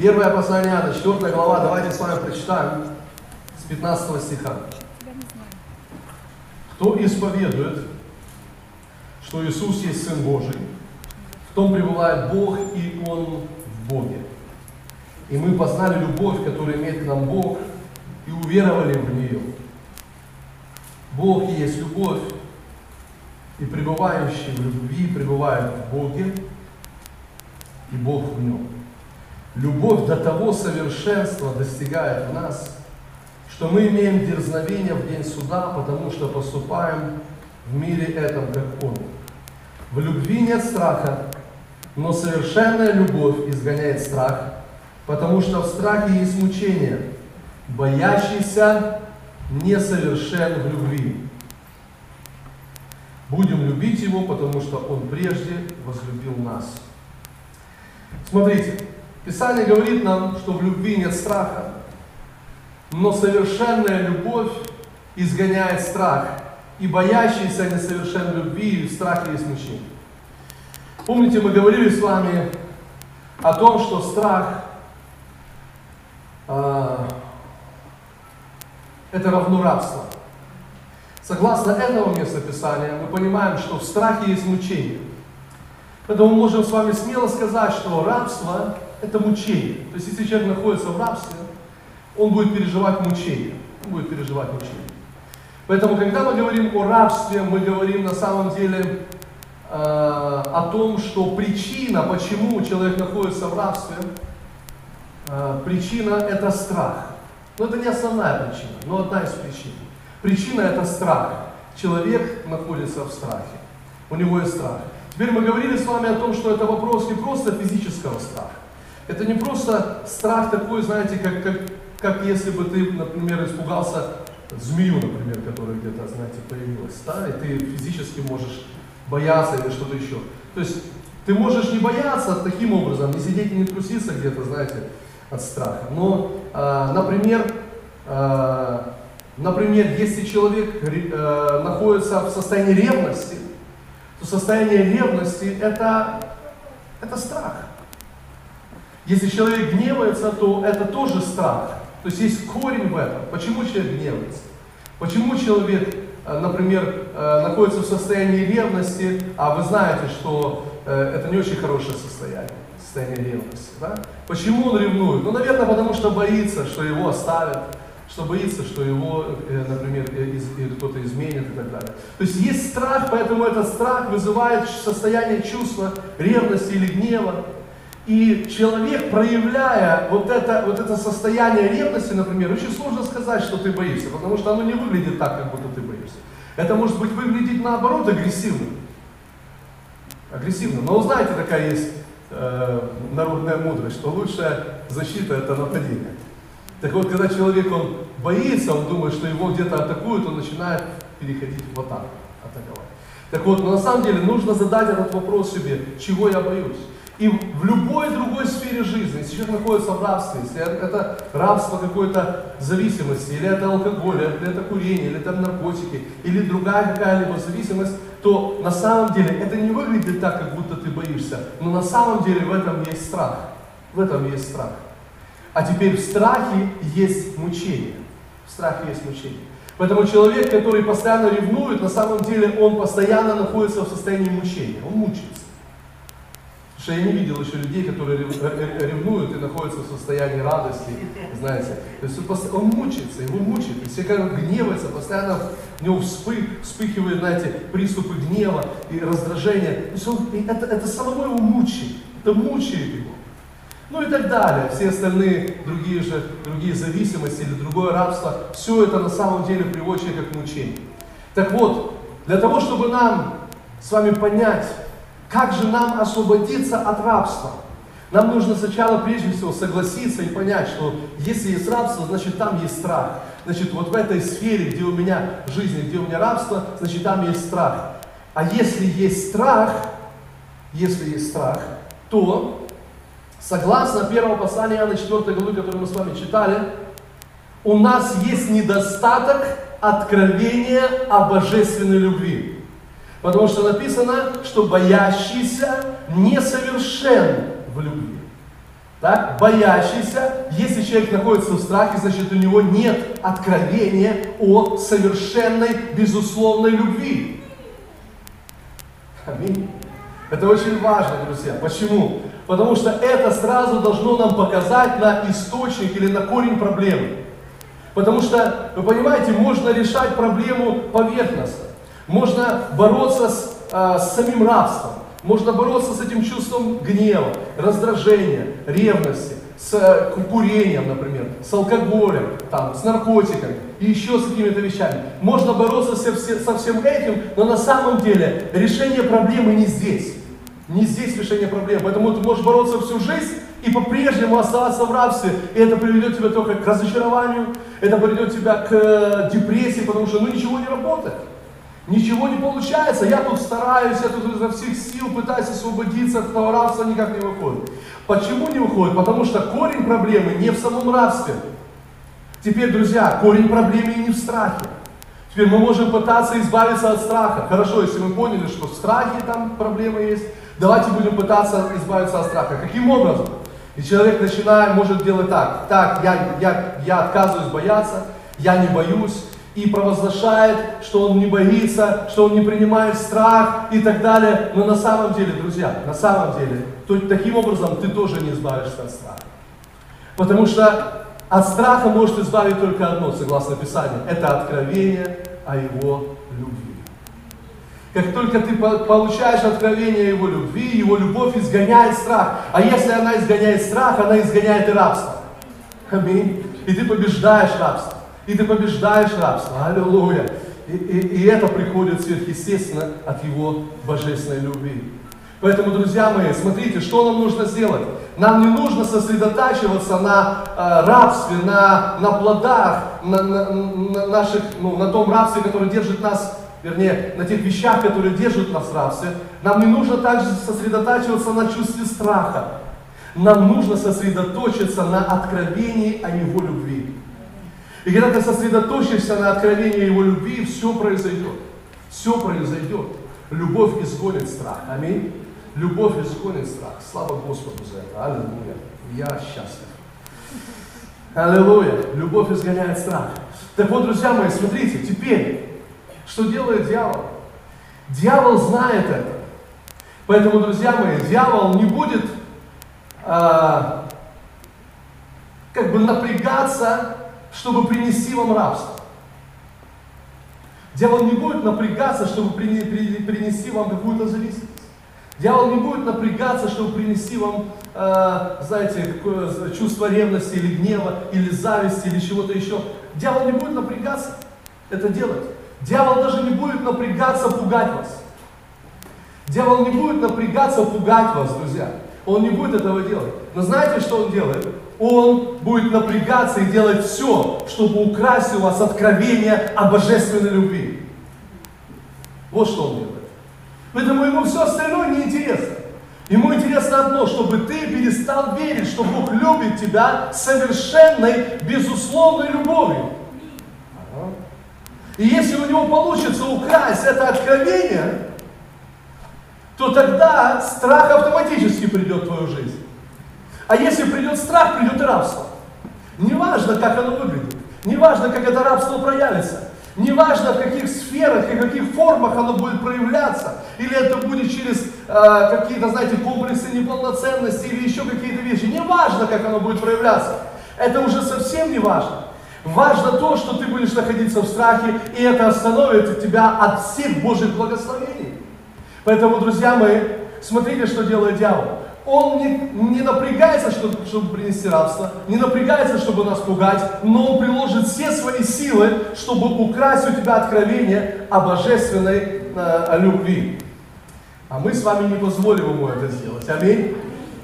Первое послание Иоанна, 4 глава, давайте с вами прочитаем с 15 стиха. Кто исповедует, что Иисус есть Сын Божий, в том пребывает Бог, и Он в Боге. И мы познали любовь, которую имеет к нам Бог, и уверовали в нее. Бог есть любовь, и пребывающий в любви пребывает в Боге, и Бог в нем. Любовь до того совершенства достигает в нас, что мы имеем дерзновение в день суда, потому что поступаем в мире этом, как Он. В любви нет страха, но совершенная любовь изгоняет страх, потому что в страхе есть мучение. Боящийся несовершен в любви. Будем любить Его, потому что Он прежде возлюбил нас. Смотрите, Писание говорит нам, что в любви нет страха, но совершенная любовь изгоняет страх, и боящийся несовершен любви и в страхе есть мучение. Помните, мы говорили с вами о том, что страх э, это равно рабство. Согласно этому местописания, мы понимаем, что в страхе есть мучение. Поэтому мы можем с вами смело сказать, что рабство – это мучение. То есть, если человек находится в рабстве, он будет переживать мучение. Он будет переживать мучение. Поэтому, когда мы говорим о рабстве, мы говорим на самом деле э, о том, что причина, почему человек находится в рабстве, э, причина – это страх. Но это не основная причина, но одна из причин. Причина – это страх. Человек находится в страхе. У него есть страх. Теперь мы говорили с вами о том, что это вопрос не просто физического страха. Это не просто страх такой, знаете, как, как, как если бы ты, например, испугался змею, например, которая где-то, знаете, появилась, да, и ты физически можешь бояться или что-то еще. То есть ты можешь не бояться таким образом, не сидеть и не труситься где-то, знаете, от страха. Но, э, например, э, например, если человек э, находится в состоянии ревности, то состояние ревности это, это страх. Если человек гневается, то это тоже страх. То есть есть корень в этом. Почему человек гневается? Почему человек, например, находится в состоянии ревности, а вы знаете, что это не очень хорошее состояние, состояние ревности. Да? Почему он ревнует? Ну, наверное, потому что боится, что его оставят, что боится, что его, например, кто-то изменит и так далее. То есть есть страх, поэтому этот страх вызывает состояние чувства ревности или гнева. И человек, проявляя вот это, вот это состояние ревности, например, очень сложно сказать, что ты боишься, потому что оно не выглядит так, как будто ты боишься. Это может быть выглядеть наоборот агрессивным. Агрессивно. Но знаете, такая есть э, народная мудрость, что лучшая защита это нападение. Так вот, когда человек он боится, он думает, что его где-то атакуют, он начинает переходить в атаку, атаковать. Так вот, но на самом деле нужно задать этот вопрос себе, чего я боюсь. И в любой другой сфере жизни, если человек находится в рабстве, если это рабство какой-то зависимости, или это алкоголь, или это курение, или это наркотики, или другая какая-либо зависимость, то на самом деле это не выглядит так, как будто ты боишься, но на самом деле в этом есть страх. В этом есть страх. А теперь в страхе есть мучение. В страхе есть мучение. Поэтому человек, который постоянно ревнует, на самом деле он постоянно находится в состоянии мучения. Он мучается. Что я не видел еще людей, которые ревнуют и находятся в состоянии радости, знаете. То есть он мучается, его мучает. И все как гневается, постоянно у него вспыхивают, знаете, приступы гнева и раздражения. То есть он, это, это самого его мучает, это мучает его. Ну и так далее. Все остальные другие же, другие зависимости или другое рабство, все это на самом деле приводит человека к мучению. Так вот, для того, чтобы нам с вами понять, как же нам освободиться от рабства? Нам нужно сначала, прежде всего, согласиться и понять, что если есть рабство, значит там есть страх. Значит, вот в этой сфере, где у меня жизнь, где у меня рабство, значит там есть страх. А если есть страх, если есть страх, то, согласно первого послания Иоанна 4 главы, которое мы с вами читали, у нас есть недостаток откровения о божественной любви. Потому что написано, что боящийся несовершен в любви. Так? Боящийся, если человек находится в страхе, значит у него нет откровения о совершенной, безусловной любви. Аминь. Это очень важно, друзья. Почему? Потому что это сразу должно нам показать на источник или на корень проблемы. Потому что, вы понимаете, можно решать проблему поверхностно. Можно бороться с, э, с самим рабством. Можно бороться с этим чувством гнева, раздражения, ревности, с э, курением, например, с алкоголем, там, с наркотиками и еще с какими-то вещами. Можно бороться со, со всем этим, но на самом деле решение проблемы не здесь. Не здесь решение проблемы. Поэтому ты можешь бороться всю жизнь и по-прежнему оставаться в рабстве. И это приведет тебя только к разочарованию, это приведет тебя к э, депрессии, потому что ну ничего не работает. Ничего не получается. Я тут стараюсь, я тут изо всех сил пытаюсь освободиться от этого рабства, никак не выходит. Почему не выходит? Потому что корень проблемы не в самом рабстве. Теперь, друзья, корень проблемы не в страхе. Теперь мы можем пытаться избавиться от страха. Хорошо, если мы поняли, что в страхе там проблема есть, давайте будем пытаться избавиться от страха. Каким образом? И человек начинает, может делать так. Так, я, я, я отказываюсь бояться, я не боюсь, и провозглашает, что он не боится, что он не принимает страх и так далее. Но на самом деле, друзья, на самом деле, то, таким образом ты тоже не избавишься от страха. Потому что от страха может избавить только одно, согласно Писанию. Это откровение о его любви. Как только ты получаешь откровение Его любви, Его любовь изгоняет страх. А если она изгоняет страх, она изгоняет и рабство. Аминь. И ты побеждаешь рабство. И ты побеждаешь рабство. Аллилуйя. И, и, и это приходит сверхъестественно от Его божественной любви. Поэтому, друзья мои, смотрите, что нам нужно сделать. Нам не нужно сосредотачиваться на э, рабстве, на, на плодах, на, на, на, наших, ну, на том рабстве, который держит нас вернее, на тех вещах, которые держат нас в рабстве, нам не нужно также сосредотачиваться на чувстве страха. Нам нужно сосредоточиться на откровении о Его любви. И когда ты сосредоточишься на откровении Его любви, все произойдет. Все произойдет. Любовь изгонит страх. Аминь. Любовь изгонит страх. Слава Господу за это. Аллилуйя. Я счастлив. Аллилуйя. Любовь изгоняет страх. Так вот, друзья мои, смотрите, теперь что делает дьявол? Дьявол знает это. Поэтому, друзья мои, дьявол не будет а, как бы напрягаться, чтобы принести вам рабство. Дьявол не будет напрягаться, чтобы принести вам какую-то зависимость. Дьявол не будет напрягаться, чтобы принести вам, э, знаете, чувство ревности или гнева, или зависти, или чего-то еще. Дьявол не будет напрягаться это делать. Дьявол даже не будет напрягаться пугать вас. Дьявол не будет напрягаться пугать вас, друзья. Он не будет этого делать. Но знаете, что он делает? Он будет напрягаться и делать все, чтобы украсть у вас откровение о божественной любви. Вот что он делает. Поэтому ему все остальное не интересно. Ему интересно одно, чтобы ты перестал верить, что Бог любит тебя совершенной, безусловной любовью. И если у него получится украсть это откровение, то тогда страх автоматически придет в твою жизнь. А если придет страх, придет и рабство. Неважно, как оно выглядит. Неважно, как это рабство проявится. Неважно, в каких сферах и каких формах оно будет проявляться. Или это будет через э, какие-то, знаете, комплексы неполноценности или еще какие-то вещи. Неважно, как оно будет проявляться. Это уже совсем не важно. Важно то, что ты будешь находиться в страхе, и это остановит тебя от всех Божьих благословений. Поэтому, друзья мои, смотрите, что делает дьявол. Он не, не напрягается, чтобы, чтобы принести рабство, не напрягается, чтобы нас пугать, но он приложит все свои силы, чтобы украсть у тебя откровение о божественной э, любви. А мы с вами не позволим ему это сделать. Аминь.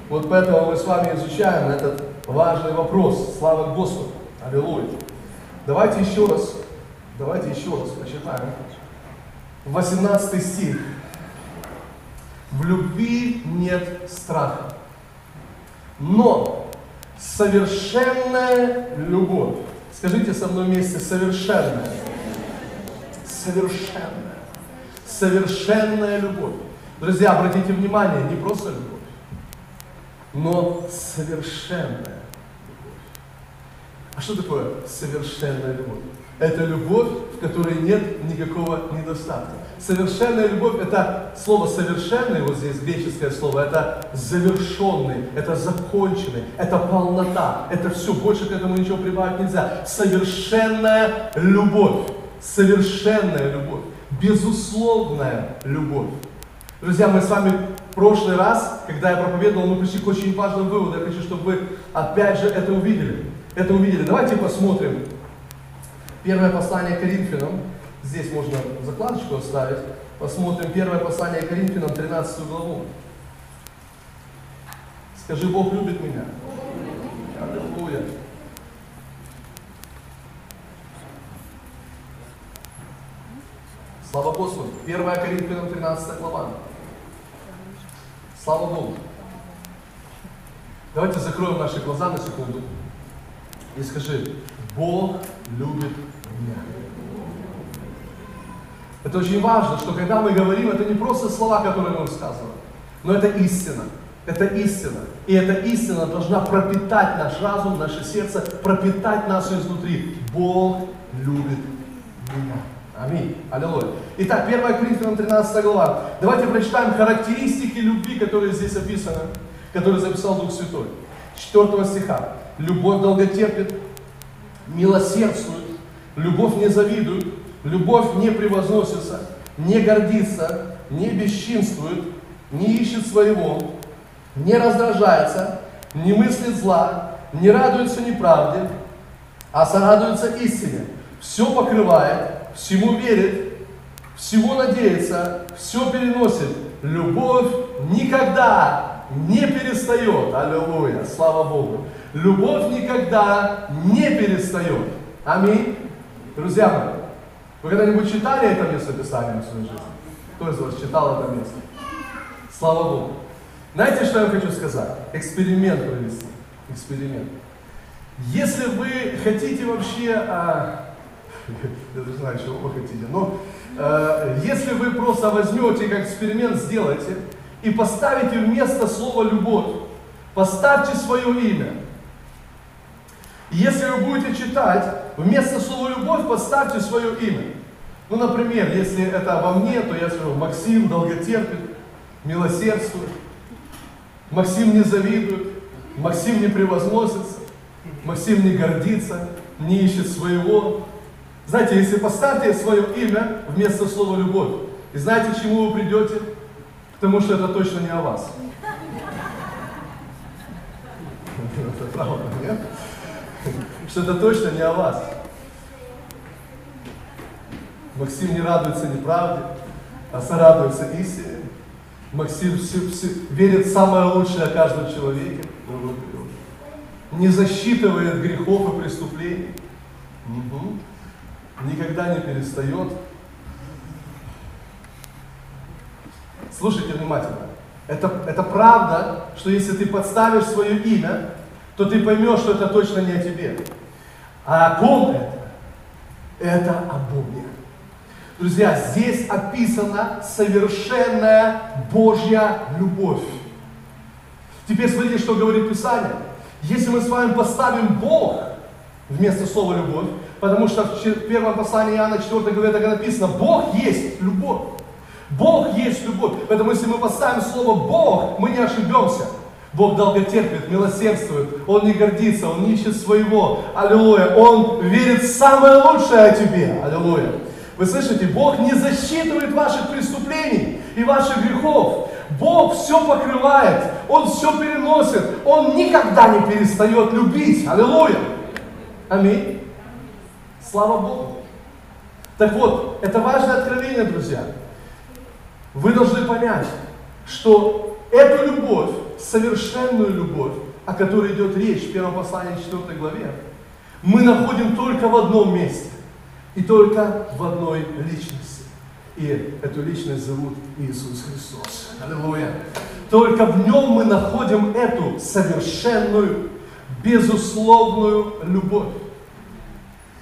Вот поэтому мы с вами изучаем этот важный вопрос. Слава Господу. Аллилуйя. Давайте еще раз, давайте еще раз прочитаем. 18 стих. В любви нет страха. Но совершенная любовь. Скажите со мной вместе, совершенная. Совершенная. Совершенная любовь. Друзья, обратите внимание, не просто любовь. но совершенная. А что такое совершенная любовь? Это любовь, в которой нет никакого недостатка. Совершенная любовь – это слово «совершенный», вот здесь греческое слово, это завершенный, это законченный, это полнота, это все, больше к этому ничего прибавить нельзя. Совершенная любовь, совершенная любовь, безусловная любовь. Друзья, мы с вами в прошлый раз, когда я проповедовал, мы пришли к очень важному выводу. Я хочу, чтобы вы опять же это увидели. Это увидели. Давайте посмотрим. Первое послание Коринфянам, Здесь можно закладочку оставить. Посмотрим первое послание Коринфянам, 13 главу. Скажи, Бог любит меня. Аллилуйя. Слава Господу. 1 Коринфянам 13 глава. Слава Богу. Давайте закроем наши глаза на секунду и скажи, Бог любит. Это очень важно, что когда мы говорим, это не просто слова, которые мы высказываем, но это истина. Это истина. И эта истина должна пропитать наш разум, наше сердце, пропитать нас изнутри. Бог любит меня. Аминь. Аллилуйя. Итак, 1 Коринфянам 13 глава. Давайте прочитаем характеристики любви, которые здесь описаны, которые записал Дух Святой. 4 стиха. Любовь долготерпит, милосердствует, любовь не завидует, Любовь не превозносится, не гордится, не бесчинствует, не ищет своего, не раздражается, не мыслит зла, не радуется неправде, а сорадуется истине. Все покрывает, всему верит, всего надеется, все переносит. Любовь никогда не перестает. Аллилуйя, слава Богу. Любовь никогда не перестает. Аминь. Друзья мои, вы когда-нибудь читали это место Писания в своей жизни? Кто из вас читал это место? Слава Богу. Знаете, что я хочу сказать? Эксперимент провести. Эксперимент. Если вы хотите вообще, а, я не знаю, чего вы хотите, но а, если вы просто возьмете как эксперимент, сделайте и поставите вместо слова любовь, поставьте свое имя. Если вы будете читать, вместо слова любовь поставьте свое имя. Ну, например, если это обо мне, то я скажу, Максим долготерпит, милосердствует, Максим не завидует, Максим не превозносится, Максим не гордится, не ищет своего. Знаете, если поставьте свое имя вместо слова любовь, и знаете, к чему вы придете? Потому что это точно не о вас. Это правда, нет? Что это точно не о вас. Максим не радуется неправде, а сорадуется истине. Максим все, все, верит в самое лучшее о каждом человеке. Не засчитывает грехов и преступлений. Никогда не перестает. Слушайте внимательно. Это, это правда, что если ты подставишь свое имя, то ты поймешь, что это точно не о тебе. А о ком это? Это о Боге. Друзья, здесь описана совершенная Божья любовь. Теперь смотрите, что говорит Писание. Если мы с вами поставим Бог вместо слова любовь, потому что в первом послании Иоанна 4 главе так написано, Бог есть любовь. Бог есть любовь. Поэтому если мы поставим слово Бог, мы не ошибемся. Бог долготерпит, милосердствует, Он не гордится, Он не ищет своего. Аллилуйя. Он верит в самое лучшее о тебе. Аллилуйя. Вы слышите, Бог не засчитывает ваших преступлений и ваших грехов. Бог все покрывает, Он все переносит, Он никогда не перестает любить. Аллилуйя! Аминь. Слава Богу. Так вот, это важное откровение, друзья. Вы должны понять, что эту любовь, совершенную любовь, о которой идет речь в первом послании 4 главе, мы находим только в одном месте. И только в одной личности. И эту личность зовут Иисус Христос. Аллилуйя. Только в нем мы находим эту совершенную, безусловную любовь.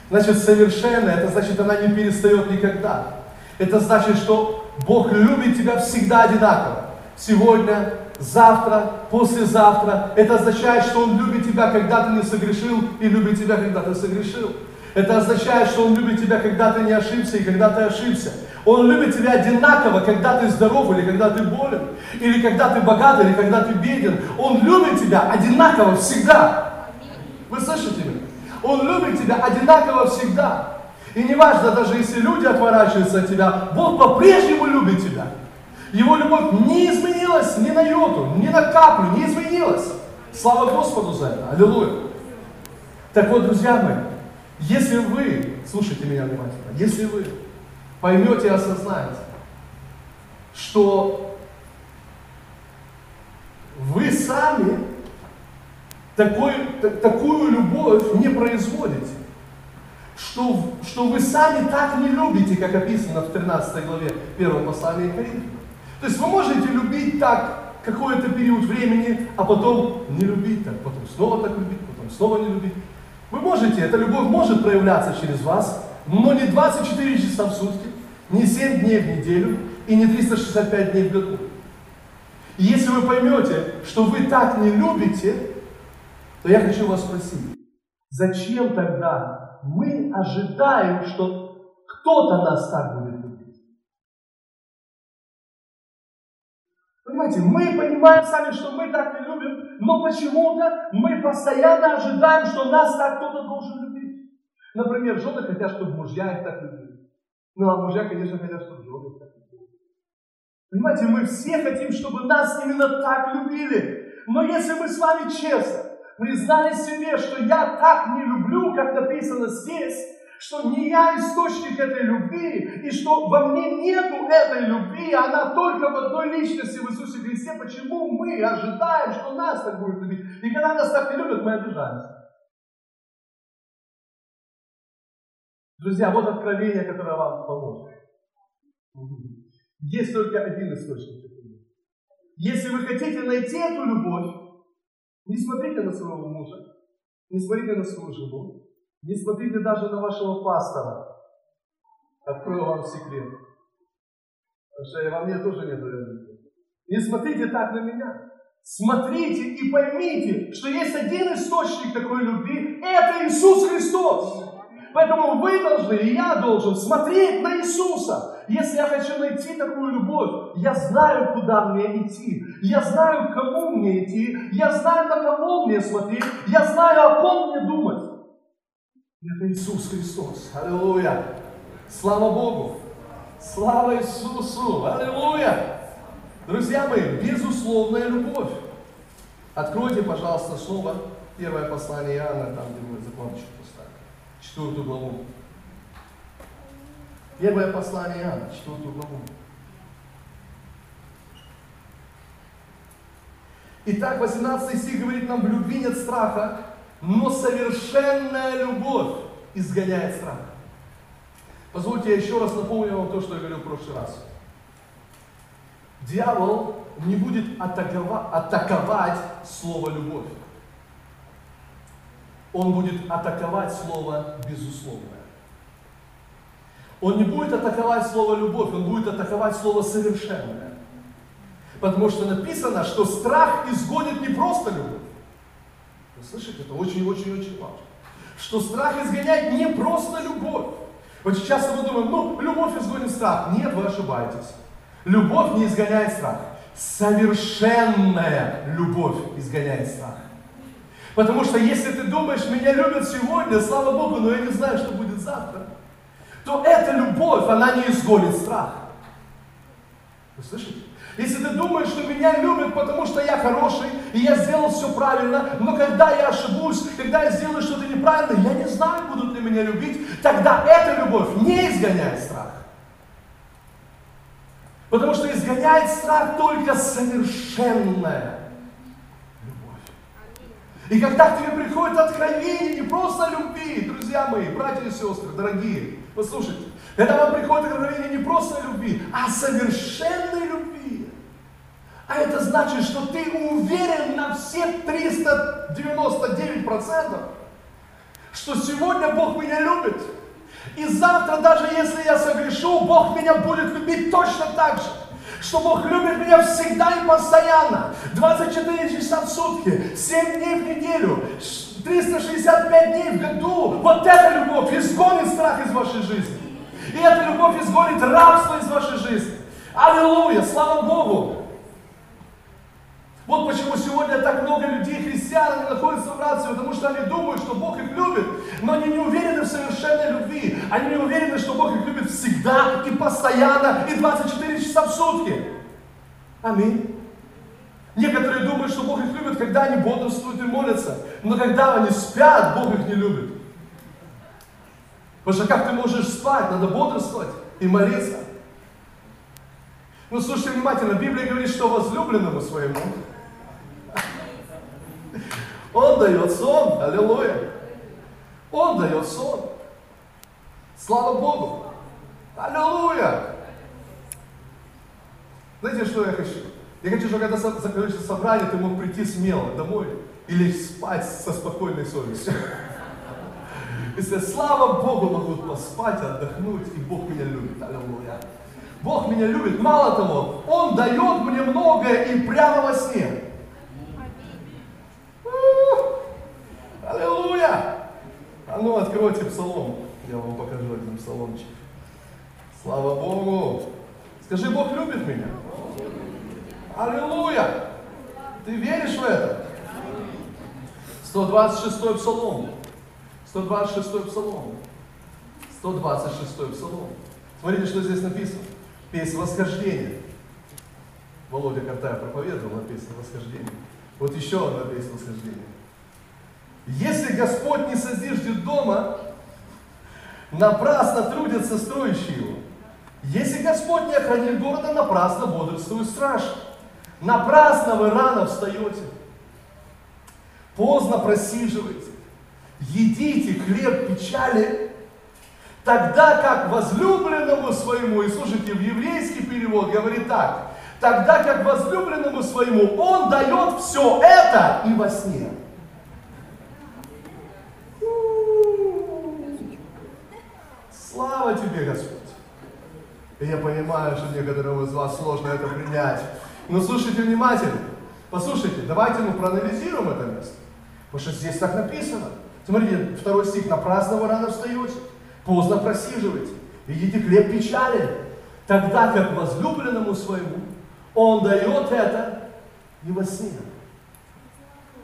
Значит, совершенная, это значит, она не перестает никогда. Это значит, что Бог любит тебя всегда одинаково. Сегодня, завтра, послезавтра. Это означает, что Он любит тебя, когда ты не согрешил, и любит тебя, когда ты согрешил. Это означает, что Он любит тебя, когда ты не ошибся и когда ты ошибся. Он любит тебя одинаково, когда ты здоров или когда ты болен, или когда ты богат, или когда ты беден. Он любит тебя одинаково всегда. Вы слышите меня? Он любит тебя одинаково всегда. И неважно, даже если люди отворачиваются от тебя, Бог по-прежнему любит тебя. Его любовь не изменилась ни на йоту, ни на каплю, не изменилась. Слава Господу за это. Аллилуйя. Так вот, друзья мои, если вы, слушайте меня внимательно, если вы поймете и осознаете, что вы сами такой, такую любовь не производите, что, что вы сами так не любите, как описано в 13 главе 1 послания Коринфянам. То есть вы можете любить так какой-то период времени, а потом не любить так, потом снова так любить, потом снова не любить. Вы можете, эта любовь может проявляться через вас, но не 24 часа в сутки, не 7 дней в неделю и не 365 дней в году. И если вы поймете, что вы так не любите, то я хочу вас спросить, зачем тогда мы ожидаем, что кто-то нас так будет Понимаете, мы понимаем сами, что мы так не любим, но почему-то мы постоянно ожидаем, что нас так кто-то должен любить. Например, жены хотят, чтобы мужья их так любили. Ну, а мужья, конечно, хотят, чтобы жены так любили. Понимаете, мы все хотим, чтобы нас именно так любили. Но если мы с вами честно признали себе, что я так не люблю, как написано здесь, что не я источник этой любви, и что во мне нету этой любви, она только в одной личности в Иисусе Христе. Почему мы ожидаем, что нас так будет любить? И когда нас так не любят, мы обижаемся. Друзья, вот откровение, которое вам поможет. Есть только один источник. Если вы хотите найти эту любовь, не смотрите на своего мужа, не смотрите на свою жену, не смотрите даже на вашего пастора. Открою вам секрет. Потому что во мне тоже нет любви. Не смотрите так на меня. Смотрите и поймите, что есть один источник такой любви. Это Иисус Христос. Поэтому вы должны, и я должен смотреть на Иисуса. Если я хочу найти такую любовь, я знаю, куда мне идти. Я знаю, к кому мне идти. Я знаю, на кого мне смотреть. Я знаю, о ком мне думать. Это Иисус Христос. Аллилуйя. Слава Богу. Слава Иисусу. Аллилуйя. Друзья мои, безусловная любовь. Откройте, пожалуйста, снова первое послание Иоанна, там, где мы закладочку четвертую главу. Первое послание Иоанна, четвертую главу. Итак, 18 стих говорит нам, в любви нет страха, но совершенная любовь изгоняет страх. Позвольте я еще раз напомню вам то, что я говорил в прошлый раз. Дьявол не будет атаковать, слово любовь он будет атаковать слово безусловное. Он не будет атаковать слово любовь, он будет атаковать слово совершенное. Потому что написано, что страх изгонит не просто любовь. Слышите, это очень-очень-очень важно. Что страх изгоняет не просто любовь. Очень часто мы думаем, ну, любовь изгонит страх. Нет, вы ошибаетесь. Любовь не изгоняет страх. Совершенная любовь изгоняет страх. Потому что если ты думаешь, меня любят сегодня, слава Богу, но я не знаю, что будет завтра, то эта любовь, она не изгонит страх. Вы слышите? Если ты думаешь, что меня любят, потому что я хороший, и я сделал все правильно, но когда я ошибусь, когда я сделаю что-то неправильно, я не знаю, будут ли меня любить, тогда эта любовь не изгоняет страх. Потому что изгоняет страх только совершенная и когда к тебе приходит откровение, не просто любви, друзья мои, братья и сестры, дорогие, послушайте, когда вам приходит откровение не просто любви, а совершенной любви, а это значит, что ты уверен на все 399%, что сегодня Бог меня любит, и завтра, даже если я согрешу, Бог меня будет любить точно так же. Что Бог любит меня всегда и постоянно. 24 часа в сутки, 7 дней в неделю, 365 дней в году. Вот эта любовь изгонит страх из вашей жизни. И эта любовь изгонит рабство из вашей жизни. Аллилуйя, слава Богу. Вот почему сегодня так много людей, христиан, они находятся в рации, потому что они думают, что Бог их любит, но они не уверены в совершенной любви. Они не уверены, что Бог их любит всегда и постоянно, и 24 часа в сутки. Аминь. Некоторые думают, что Бог их любит, когда они бодрствуют и молятся. Но когда они спят, Бог их не любит. Потому что как ты можешь спать? Надо бодрствовать и молиться. Ну, слушайте внимательно, Библия говорит, что возлюбленному своему он дает сон. Аллилуйя. Он дает сон. Слава Богу. Аллилуйя. Знаете, что я хочу? Я хочу, чтобы когда закроется собрание, ты мог прийти смело домой или спать со спокойной совестью. И сказать, слава Богу, могу поспать, отдохнуть, и Бог меня любит. Аллилуйя. Бог меня любит. Мало того, Он дает мне многое и прямо во сне. Аллилуйя! А ну, откройте псалом. Я вам один псаломчик. Слава Богу! Скажи, Бог любит меня? Аллилуйя! Ты веришь в это? 126 псалом. 126 псалом. 126 псалом. Смотрите, что здесь написано. Песня восхождения. Володя Картая проповедовал на песню восхождения. Вот еще одна песня восхождения. Если Господь не созиждет дома, напрасно трудятся строящие его. Если Господь не охранит города, напрасно бодрствует страж. Напрасно вы рано встаете. Поздно просиживаете. Едите хлеб печали, тогда как возлюбленному своему, и слушайте, в еврейский перевод говорит так, тогда как возлюбленному своему он дает все это и во сне. Слава тебе, Господь! Я понимаю, что некоторым из вас сложно это принять. Но слушайте внимательно. Послушайте, давайте мы проанализируем это место. Потому что здесь так написано. Смотрите, второй стих. Напрасно вы рано встаете, поздно просиживаете, едите хлеб печали, тогда как возлюбленному своему он дает это во сне.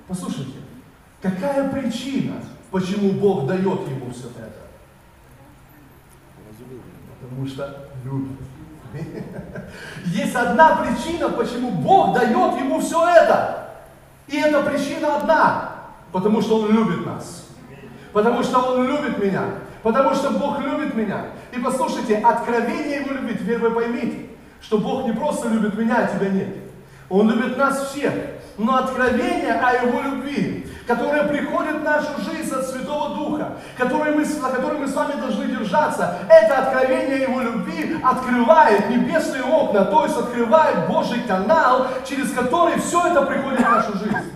Послушайте, какая причина, почему Бог дает ему все это? Потому что любит. Есть одна причина, почему Бог дает ему все это. И эта причина одна. Потому что Он любит нас. Потому что Он любит меня. Потому что Бог любит меня. И послушайте, откровение Его любви, теперь вы поймите, что Бог не просто любит меня, а тебя нет. Он любит нас всех. Но откровение о Его любви которая приходит в нашу жизнь от Святого Духа, который мы, на которой мы с вами должны держаться, это откровение Его любви открывает небесные окна, то есть открывает Божий канал, через который все это приходит в нашу жизнь.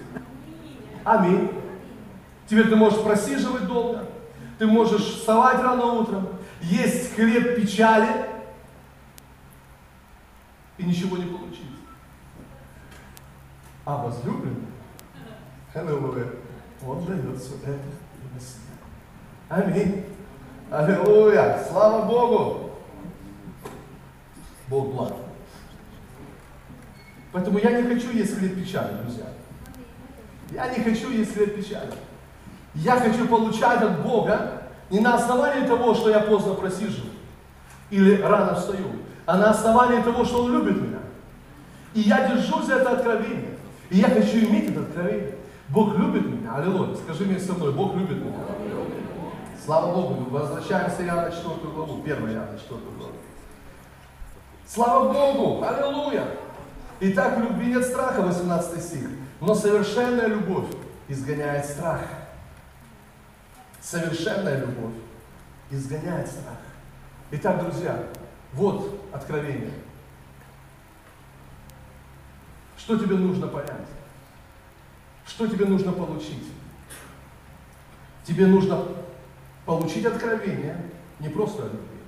Аминь. Теперь ты можешь просиживать долго, ты можешь вставать рано утром, есть хлеб печали и ничего не получить. А возлюбленный Аллилуйя. Он дает все это Аминь. Аллилуйя. Слава Богу. Бог благ. Поэтому я не хочу есть хлеб печали, друзья. Я не хочу есть хлеб печали. Я хочу получать от Бога не на основании того, что я поздно просижу или рано встаю, а на основании того, что Он любит меня. И я держусь за это откровение. И я хочу иметь это откровение. Бог любит меня. Аллилуйя. Скажи мне со мной, Бог любит меня. Слава Богу. Возвращаемся я на 4 главу. 1 Иоанна 4 главу. Слава Богу. Аллилуйя. Итак, в любви нет страха, 18 стих. Но совершенная любовь изгоняет страх. Совершенная любовь изгоняет страх. Итак, друзья, вот откровение. Что тебе нужно понять? Что тебе нужно получить? Тебе нужно получить откровение не просто о любви,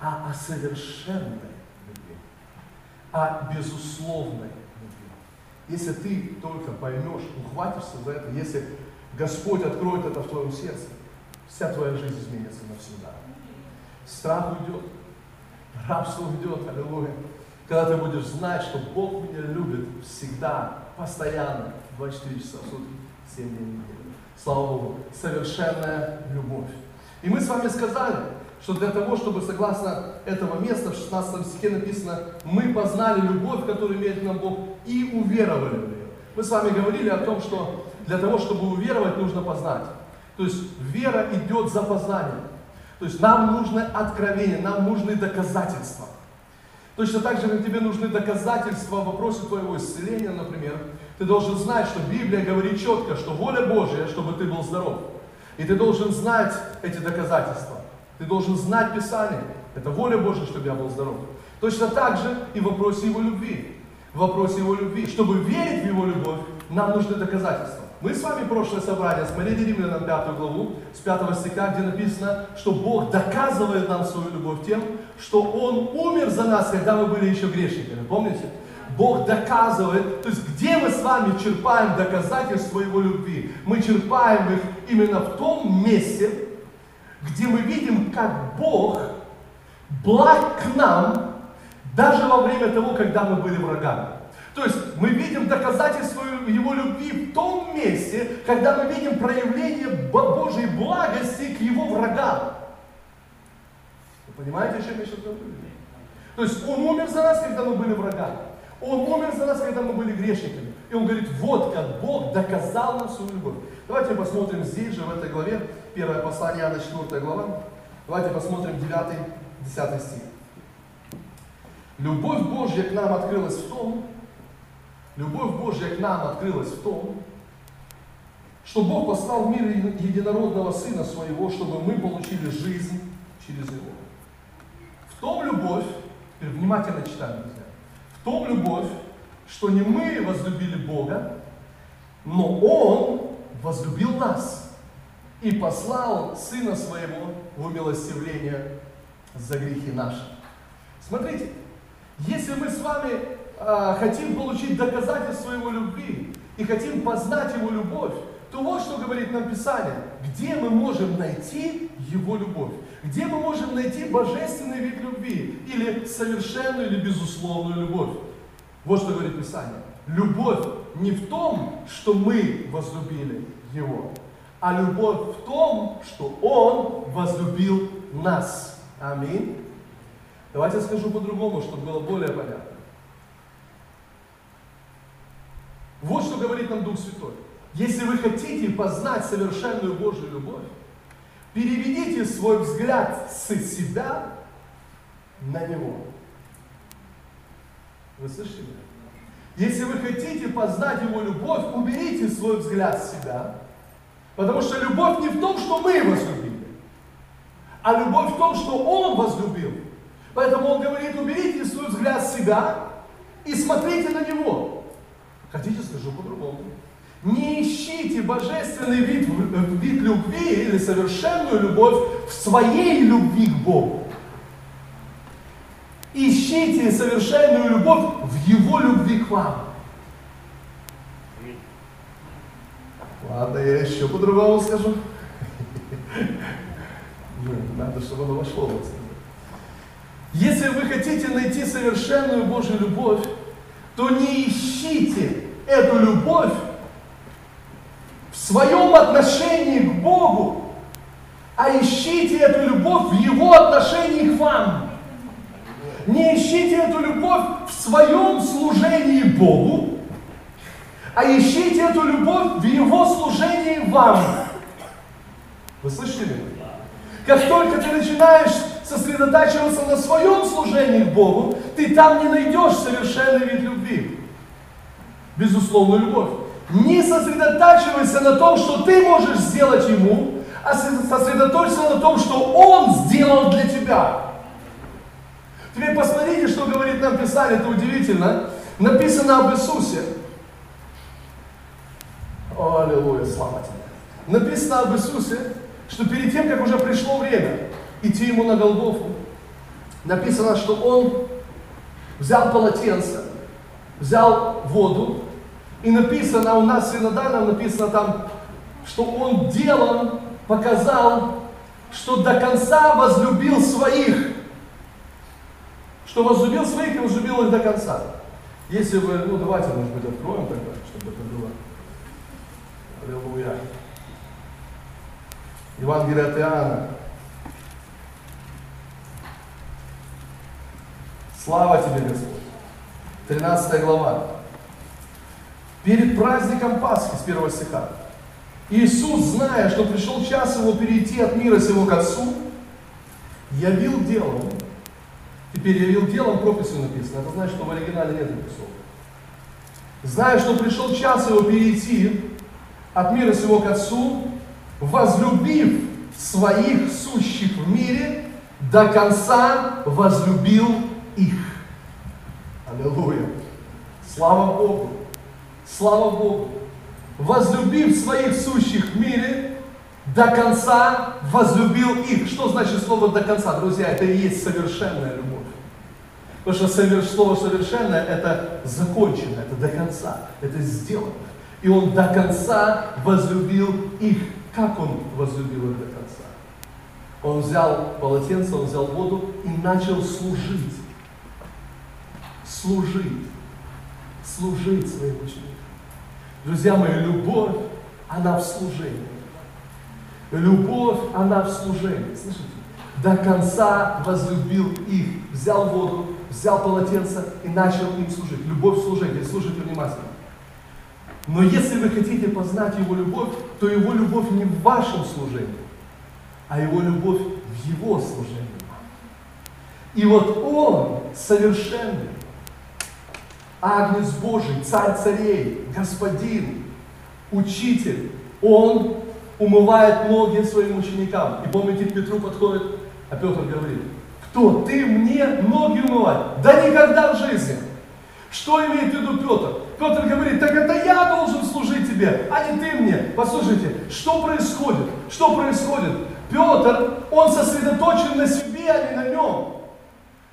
а о совершенной любви. а безусловной любви. Если ты только поймешь, ухватишься за это, если Господь откроет это в твоем сердце, вся твоя жизнь изменится навсегда. Страх уйдет, рабство уйдет, аллилуйя. Когда ты будешь знать, что Бог меня любит всегда, постоянно, 24 часа в сутки, 7 дней в неделю. Слава Богу, совершенная любовь. И мы с вами сказали, что для того, чтобы согласно этого места в 16 стихе написано, мы познали любовь, которую имеет нам Бог, и уверовали в нее. Мы с вами говорили о том, что для того, чтобы уверовать, нужно познать. То есть вера идет за познанием. То есть нам нужно откровение, нам нужны доказательства. Точно так же, как тебе нужны доказательства в вопросе твоего исцеления, например, ты должен знать, что Библия говорит четко, что воля Божья, чтобы ты был здоров. И ты должен знать эти доказательства. Ты должен знать Писание. Это воля Божья, чтобы я был здоров. Точно так же и в вопросе Его любви. В вопросе Его любви. Чтобы верить в Его любовь, нам нужны доказательства. Мы с вами прошлое собрание смотрели Римлянам 5 главу, с 5 стиха, где написано, что Бог доказывает нам свою любовь тем, что Он умер за нас, когда мы были еще грешниками. Помните? Бог доказывает, то есть где мы с вами черпаем доказательства Его любви? Мы черпаем их именно в том месте, где мы видим, как Бог благ к нам, даже во время того, когда мы были врагами. То есть мы видим доказательство Его любви в том месте, когда мы видим проявление Божьей благости к Его врагам. Вы понимаете, о чем я сейчас говорю? То есть Он умер за нас, когда мы были врагами. Он умер за нас, когда мы были грешниками. И Он говорит, вот как Бог доказал нам свою любовь. Давайте посмотрим здесь же, в этой главе, первое послание Иоанна, 4 глава. Давайте посмотрим 9-10 стих. Любовь Божья к нам открылась в том, Любовь Божья к нам открылась в том, что Бог послал в мир единородного Сына Своего, чтобы мы получили жизнь через Него. В том любовь, теперь внимательно читаем, том любовь, что не мы возлюбили Бога, но Он возлюбил нас и послал Сына Своего в умилостивление за грехи наши. Смотрите, если мы с вами э, хотим получить доказательство Его любви и хотим познать Его любовь, то вот что говорит нам Писание. Где мы можем найти Его любовь? Где мы можем найти божественный вид любви? Или совершенную или безусловную любовь? Вот что говорит Писание. Любовь не в том, что мы возлюбили Его, а любовь в том, что Он возлюбил нас. Аминь. Давайте скажу по-другому, чтобы было более понятно. Вот что говорит нам Дух Святой. Если вы хотите познать совершенную Божью любовь, переведите свой взгляд с себя на Него. Вы слышите меня? Если вы хотите познать Его любовь, уберите свой взгляд с себя, потому что любовь не в том, что мы возлюбили, а любовь в том, что Он возлюбил. Поэтому Он говорит, уберите свой взгляд с себя и смотрите на Него. Хотите, скажу по-другому. Не ищите божественный вид, вид любви или совершенную любовь в своей любви к Богу. Ищите совершенную любовь в Его любви к вам. Ладно, я еще по-другому скажу. Надо, чтобы оно вошло в вас. Если вы хотите найти совершенную Божью любовь, то не ищите эту любовь своем отношении к Богу, а ищите эту любовь в Его отношении к вам. Не ищите эту любовь в своем служении Богу, а ищите эту любовь в Его служении вам. Вы меня? Как только ты начинаешь сосредотачиваться на своем служении Богу, ты там не найдешь совершенный вид любви. Безусловную любовь. Не сосредотачивайся на том, что ты можешь сделать Ему, а сосредоточься на том, что Он сделал для тебя. Теперь посмотрите, что говорит нам Писание, это удивительно. Написано об Иисусе. О, аллилуйя, слава тебе. Написано об Иисусе, что перед тем, как уже пришло время, идти ему на Голгофу. Написано, что он взял полотенце, взял воду, и написано у нас в синодальном, написано там, что он делом показал, что до конца возлюбил своих. Что возлюбил своих и возлюбил их до конца. Если вы, ну давайте, может быть, откроем тогда, чтобы это было. Аллилуйя. Евангелие от Иоанна. Слава тебе, Господь. 13 глава. Перед праздником Пасхи с первого стиха. Иисус, зная, что пришел час его перейти от мира сего к Отцу, явил делом, теперь явил делом прописью написано, это значит, что в оригинале нет написов. Зная, что пришел час его перейти от мира сего к Отцу, возлюбив своих сущих в мире, до конца возлюбил их. Аллилуйя. Слава Богу. Слава Богу. Возлюбив своих сущих в мире, до конца возлюбил их. Что значит слово до конца? Друзья, это и есть совершенная любовь. Потому что слово совершенное это закончено, это до конца, это сделано. И он до конца возлюбил их. Как он возлюбил их до конца? Он взял полотенце, он взял воду и начал служить. Служить. Служить своим ученикам. Друзья мои, любовь, она в служении. Любовь, она в служении. Слышите? До конца возлюбил их. Взял воду, взял полотенце и начал им служить. Любовь в служении. Слушайте внимательно. Но если вы хотите познать Его любовь, то Его любовь не в вашем служении, а Его любовь в Его служении. И вот Он совершенный, Агнец Божий, Царь царей, Господин, Учитель, Он умывает ноги своим ученикам. И помните, к Петру подходит, а Петр говорит, кто ты мне ноги умывать? Да никогда в жизни. Что имеет в виду Петр? Петр говорит, так это я должен служить тебе, а не ты мне. Послушайте, что происходит? Что происходит? Петр, он сосредоточен на себе, а не на нем.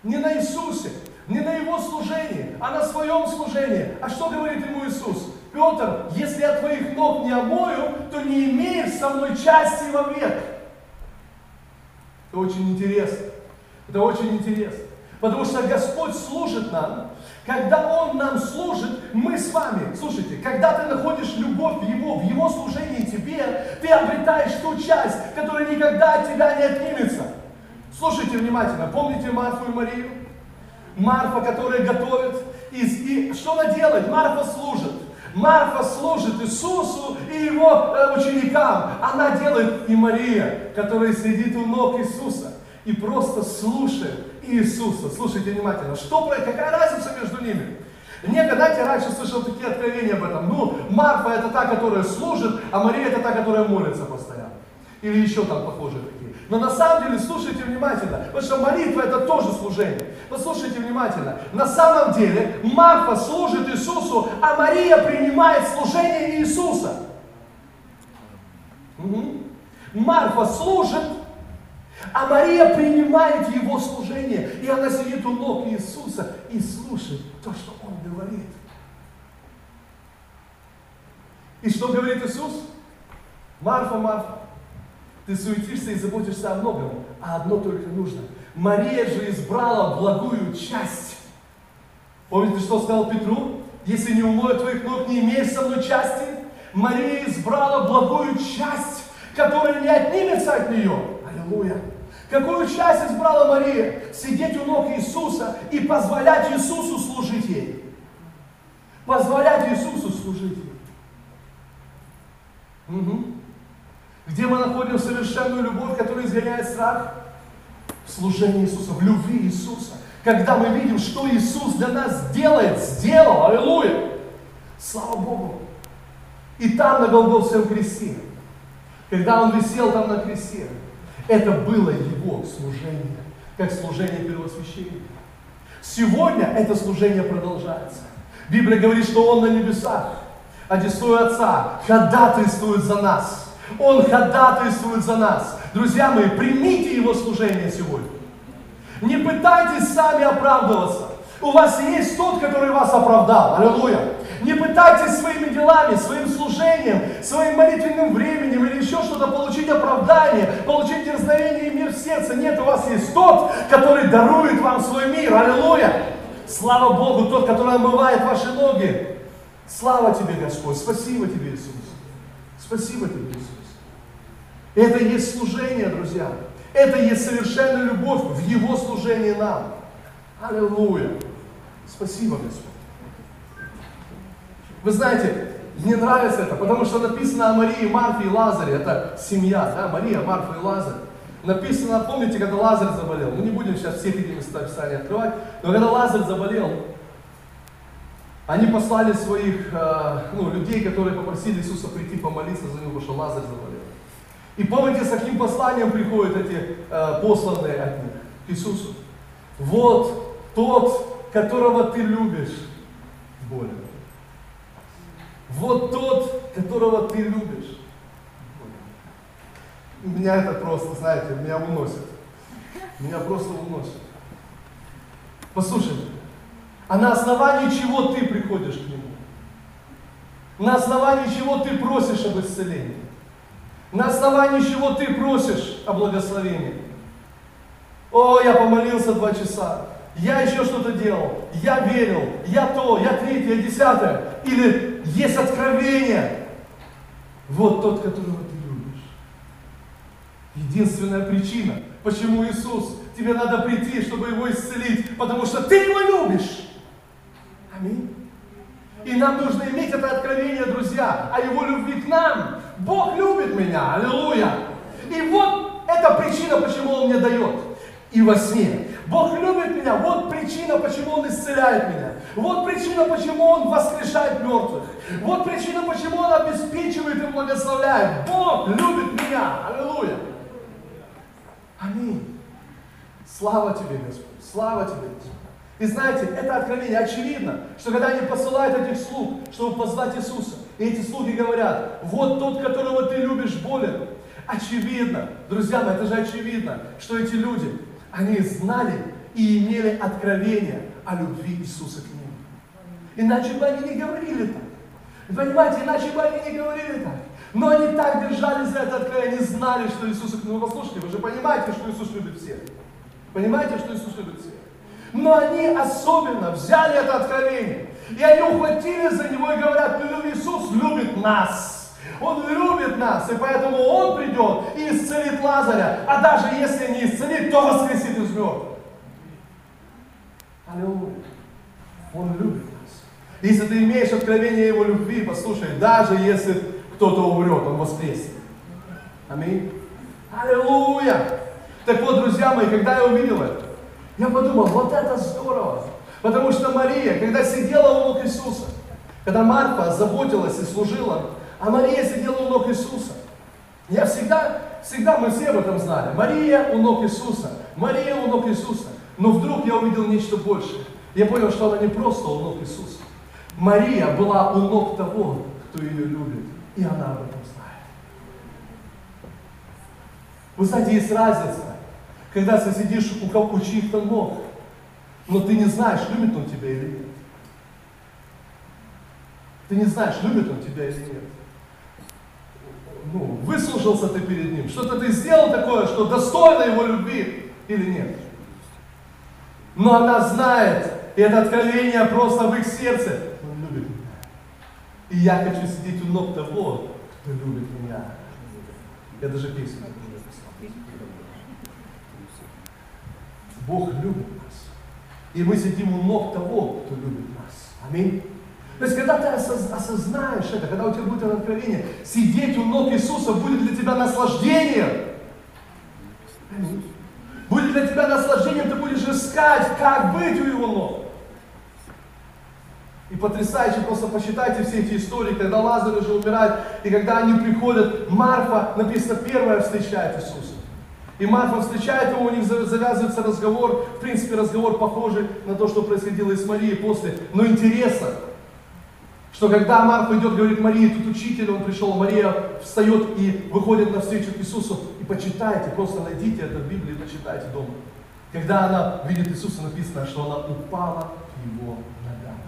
Не на Иисусе, не на его служении, а на своем служении. А что говорит ему Иисус? Петр, если я твоих ног не омою, то не имеешь со мной части вовек. Это очень интересно. Это очень интересно. Потому что Господь служит нам. Когда Он нам служит, мы с вами, слушайте, когда ты находишь любовь в Его, в Его служении тебе, ты обретаешь ту часть, которая никогда от тебя не отнимется. Слушайте внимательно, помните Марфу и Марию? Марфа, которая готовит, и, и что она делает? Марфа служит. Марфа служит Иисусу и его э, ученикам. Она делает и Мария, которая сидит у ног Иисуса и просто слушает Иисуса. Слушайте внимательно. Что, какая разница между ними? Некогда, знаете, раньше слышал такие откровения об этом. Ну, Марфа это та, которая служит, а Мария это та, которая молится постоянно. Или еще там похожие. Но на самом деле, слушайте внимательно, потому что молитва это тоже служение. Послушайте внимательно. На самом деле Марфа служит Иисусу, а Мария принимает служение Иисуса. Угу. Марфа служит, а Мария принимает его служение, и она сидит у ног Иисуса и слушает то, что он говорит. И что говорит Иисус? Марфа, Марфа, ты суетишься и заботишься о многом, а одно только нужно. Мария же избрала благую часть. Помните, что сказал Петру? Если не умою твоих ног, не имеешь со мной части. Мария избрала благую часть, которая не отнимется от нее. Аллилуйя. Какую часть избрала Мария? Сидеть у ног Иисуса и позволять Иисусу служить ей. Позволять Иисусу служить ей. Угу. Где мы находим совершенную любовь, которая изгоняет страх? В служении Иисуса, в любви Иисуса. Когда мы видим, что Иисус для нас делает, сделал, аллилуйя. Слава Богу. И там на Голгофском кресте, когда Он висел там на кресте, это было Его служение, как служение первосвященника. Сегодня это служение продолжается. Библия говорит, что Он на небесах, одесную Отца, ходатайствует за нас. Он ходатайствует за нас. Друзья мои, примите Его служение сегодня. Не пытайтесь сами оправдываться. У вас есть тот, который вас оправдал. Аллилуйя. Не пытайтесь своими делами, своим служением, своим молитвенным временем или еще что-то получить оправдание, получить дерзновение и мир в сердце. Нет, у вас есть тот, который дарует вам свой мир. Аллилуйя. Слава Богу, тот, который омывает ваши ноги. Слава тебе, Господь. Спасибо тебе, Иисус. Спасибо тебе, Иисус. Это и есть служение, друзья. Это и есть совершенная любовь в Его служении нам. Аллилуйя. Спасибо, Господь. Вы знаете, мне нравится это, потому что написано о Марии, Марфе и Лазаре. Это семья, да, Мария, Марфа и Лазарь. Написано, помните, когда Лазарь заболел? Мы не будем сейчас все эти места Писания открывать, но когда Лазарь заболел, они послали своих э, ну, людей, которые попросили Иисуса прийти помолиться за него, потому что Лазарь заболел. И помните, с каким посланием приходят эти э, посланные от них к Иисусу? Вот тот, которого ты любишь, болен. Вот тот, которого ты любишь. Меня это просто, знаете, меня уносит. Меня просто уносит. Послушай, а на основании чего ты приходишь к Нему? На основании чего ты просишь об исцелении? На основании чего ты просишь о благословении? О, я помолился два часа. Я еще что-то делал. Я верил. Я то, я третье, я десятое. Или есть откровение. Вот тот, которого ты любишь. Единственная причина, почему Иисус, тебе надо прийти, чтобы его исцелить, потому что ты его любишь. Аминь. И нам нужно иметь это откровение, друзья, о Его любви к нам. Бог любит меня, аллилуйя. И вот эта причина, почему Он мне дает. И во сне. Бог любит меня. Вот причина, почему Он исцеляет меня. Вот причина, почему Он воскрешает мертвых. Вот причина, почему Он обеспечивает и благословляет. Бог любит меня. Аллилуйя. Аминь. Слава тебе, Господь. Слава тебе, Господь. И знаете, это откровение очевидно, что когда они посылают этих слуг, чтобы позвать Иисуса, и эти слуги говорят, вот тот, которого ты любишь, болен. Очевидно, друзья мои, это же очевидно, что эти люди, они знали и имели откровение о любви Иисуса к ним. Иначе бы они не говорили так. Понимаете, иначе бы они не говорили так. Но они так держались за это откровение, они знали, что Иисус... Ну, послушайте, вы же понимаете, что Иисус любит всех. Понимаете, что Иисус любит всех. Но они особенно взяли это откровение. И они ухватили за него и говорят, Иисус любит нас. Он любит нас, и поэтому Он придет и исцелит Лазаря. А даже если не исцелит, то воскресит из мертвых. Аллилуйя. Он любит нас. Если ты имеешь откровение Его любви, послушай, даже если кто-то умрет, Он воскреснет. Аминь. Аллилуйя. Так вот, друзья мои, когда я увидел это, я подумал, вот это здорово. Потому что Мария, когда сидела у ног Иисуса, когда Марфа заботилась и служила, а Мария сидела у ног Иисуса. Я всегда, всегда мы все об этом знали. Мария у ног Иисуса, Мария у ног Иисуса. Но вдруг я увидел нечто большее. Я понял, что она не просто у ног Иисуса. Мария была у ног того, кто ее любит. И она об этом знает. Вы знаете, есть разница когда ты сидишь у, у чьих-то ног, но ты не знаешь, любит он тебя или нет. Ты не знаешь, любит он тебя или нет. Ну, выслушался ты перед ним, что-то ты сделал такое, что достойно его любви или нет. Но она знает, и это откровение просто в их сердце. Он любит меня. И я хочу сидеть у ног того, кто любит меня. Я даже песню Бог любит нас. И мы сидим у ног того, кто любит нас. Аминь. То есть, когда ты осознаешь это, когда у тебя будет это откровение, сидеть у ног Иисуса будет для тебя наслаждением. Будет для тебя наслаждением, ты будешь искать, как быть у Его ног. И потрясающе, просто посчитайте все эти истории, когда Лазарь уже умирает, и когда они приходят, Марфа, написано, первая встречает Иисуса. И Марфа встречает его, у них завязывается разговор, в принципе разговор похожий на то, что происходило и с Марией после. Но интересно, что когда Марфа идет, говорит Марии, тут учитель, он пришел, Мария встает и выходит навстречу к Иисусу. И почитайте, просто найдите это в Библии, почитайте дома. Когда она видит Иисуса, написано, что она упала к его ногами.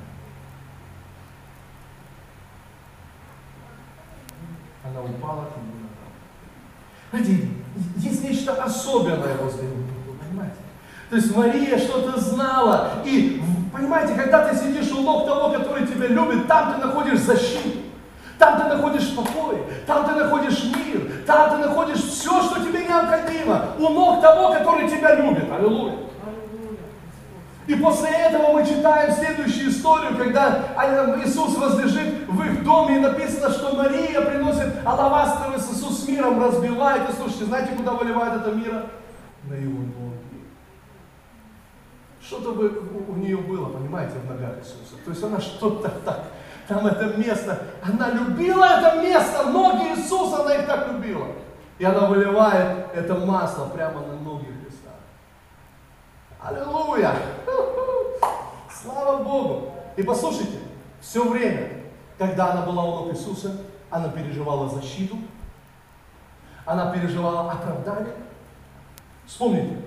Она упала к его ногам. Знаете, есть нечто особенное возле него, понимаете? То есть Мария что-то знала. И, понимаете, когда ты сидишь у ног того, который тебя любит, там ты находишь защиту. Там ты находишь покой, там ты находишь мир, там ты находишь все, что тебе необходимо. У ног того, который тебя любит. Аллилуйя. И после этого мы читаем следующую историю, когда Иисус возлежит в их доме, и написано, что Мария приносит алавастровый сосуд миром, разбивает. И слушайте, знаете, куда выливает это мира? На его ноги. Что-то бы у нее было, понимаете, в ногах Иисуса. То есть она что-то так, там это место, она любила это место, ноги Иисуса, она их так любила. И она выливает это масло прямо на ноги Христа. Аллилуйя! Слава Богу! И послушайте, все время, когда она была у ног Иисуса, она переживала защиту, она переживала оправдание. Вспомните,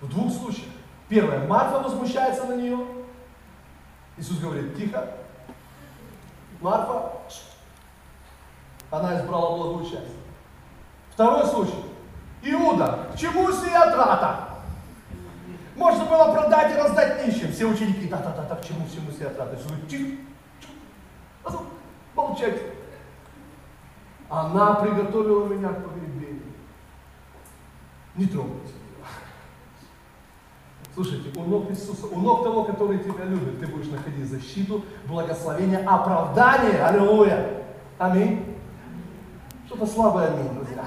в двух случаях. Первое, Марфа возмущается на нее. Иисус говорит, тихо. Марфа, она избрала благую часть. Второй случай. Иуда, к чему сия трата? Можно было продать и раздать нищим. Все ученики, да-да-да, к чему всему сия трата? Иисус говорит, тихо, тихо, молчать. Она приготовила меня к погребению. Не трогайте. Слушайте, у ног Иисуса, у ног того, который тебя любит, ты будешь находить защиту, благословение, оправдание. Аллилуйя. Аминь. Что-то слабое аминь, друзья.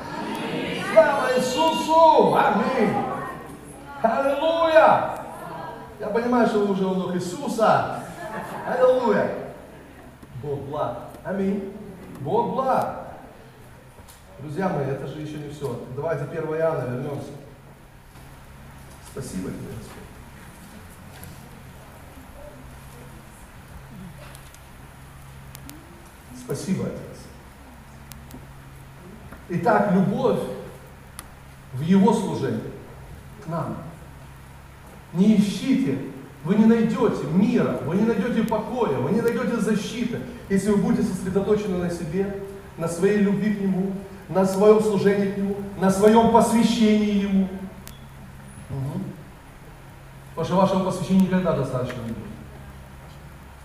Слава Иисусу! Аминь. Аллилуйя. Я понимаю, что вы уже у ног Иисуса. Аллилуйя. Бог благ. Аминь. Бог благ. Друзья мои, это же еще не все. Давайте 1 Иоанна вернемся. Спасибо тебе, Господь. Спасибо, Отец. Итак, любовь в Его служении к нам. Не ищите, вы не найдете мира, вы не найдете покоя, вы не найдете защиты, если вы будете сосредоточены на себе, на своей любви к Нему, на своем служении к Нему, на своем посвящении Ему. Угу. Потому что вашего посвящения никогда достаточно не будет.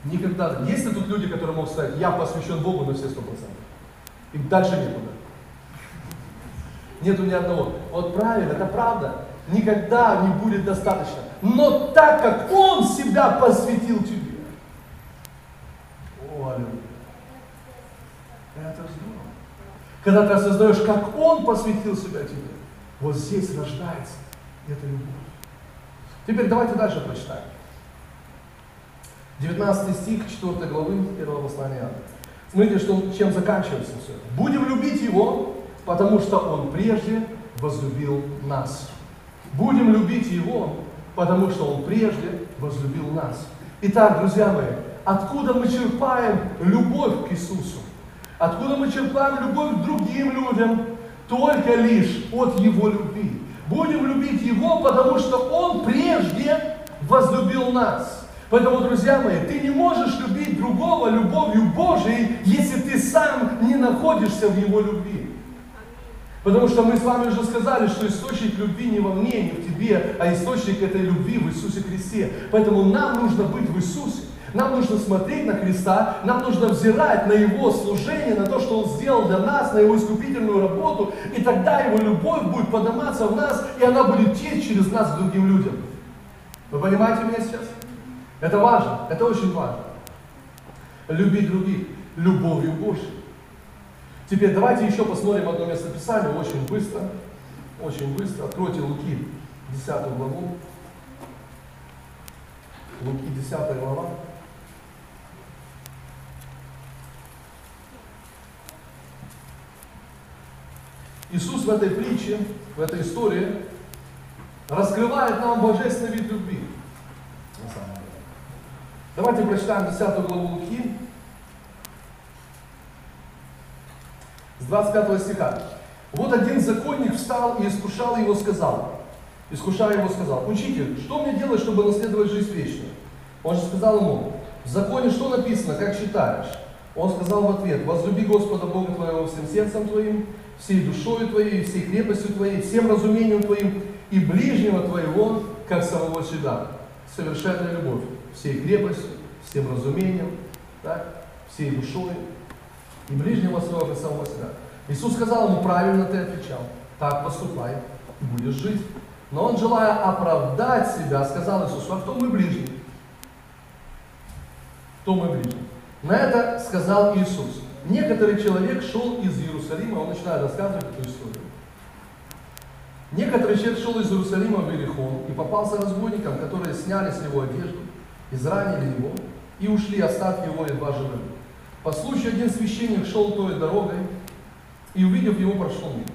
Никогда. Есть ли тут люди, которые могут сказать, я посвящен Богу на все сто процентов? И дальше некуда. Нету ни одного. Вот правильно, это правда. Никогда не будет достаточно. Но так как Он себя посвятил тебе. О, аллилуйя. Это здорово. Когда ты осознаешь, как Он посвятил себя тебе, вот здесь рождается эта любовь. Теперь давайте дальше прочитаем. 19 стих 4 главы 1 послания. Смотрите, что, чем заканчивается все. Будем любить Его, потому что Он прежде возлюбил нас. Будем любить Его, потому что Он прежде возлюбил нас. Итак, друзья мои, откуда мы черпаем любовь к Иисусу? Откуда мы черпаем любовь к другим людям? Только лишь от Его любви. Будем любить Его, потому что Он прежде возлюбил нас. Поэтому, друзья мои, ты не можешь любить другого любовью Божией, если ты сам не находишься в Его любви. Потому что мы с вами уже сказали, что источник любви не во мне, не в тебе, а источник этой любви в Иисусе Христе. Поэтому нам нужно быть в Иисусе. Нам нужно смотреть на Христа, нам нужно взирать на Его служение, на то, что Он сделал для нас, на Его искупительную работу, и тогда Его любовь будет подниматься в нас, и она будет течь через нас к другим людям. Вы понимаете меня сейчас? Это важно, это очень важно. Любить других любовью Божьей. Теперь давайте еще посмотрим одно место Писания очень быстро. Очень быстро. Откройте Луки, 10 главу. Луки, 10 глава. Иисус в этой притче, в этой истории раскрывает нам божественный вид любви. На самом деле. Давайте прочитаем 10 главу Луки, с 25 стиха. Вот один законник встал и искушал его, сказал, искушая его, сказал, «Учитель, что мне делать, чтобы наследовать жизнь вечную?» Он же сказал ему, в законе что написано, как считаешь? Он сказал в ответ, возлюби Господа Бога твоего всем сердцем твоим, всей душою твоей, всей крепостью твоей, всем разумением твоим и ближнего твоего, как самого себя. Совершенная любовь, всей крепостью, всем разумением, так, всей душой и ближнего своего, как самого себя. Иисус сказал ему, правильно ты отвечал, так поступай, и будешь жить. Но он, желая оправдать себя, сказал Иисусу, а кто мой ближний? Кто мой ближний? На это сказал Иисус. Некоторый человек шел из Иерусалима, он начинает рассказывать эту историю. Некоторый человек шел из Иерусалима в Иерихон и попался разбойникам, которые сняли с него одежду, изранили его и ушли, оставив его едва живым. По случаю один священник шел той дорогой и, увидев его, прошел мимо.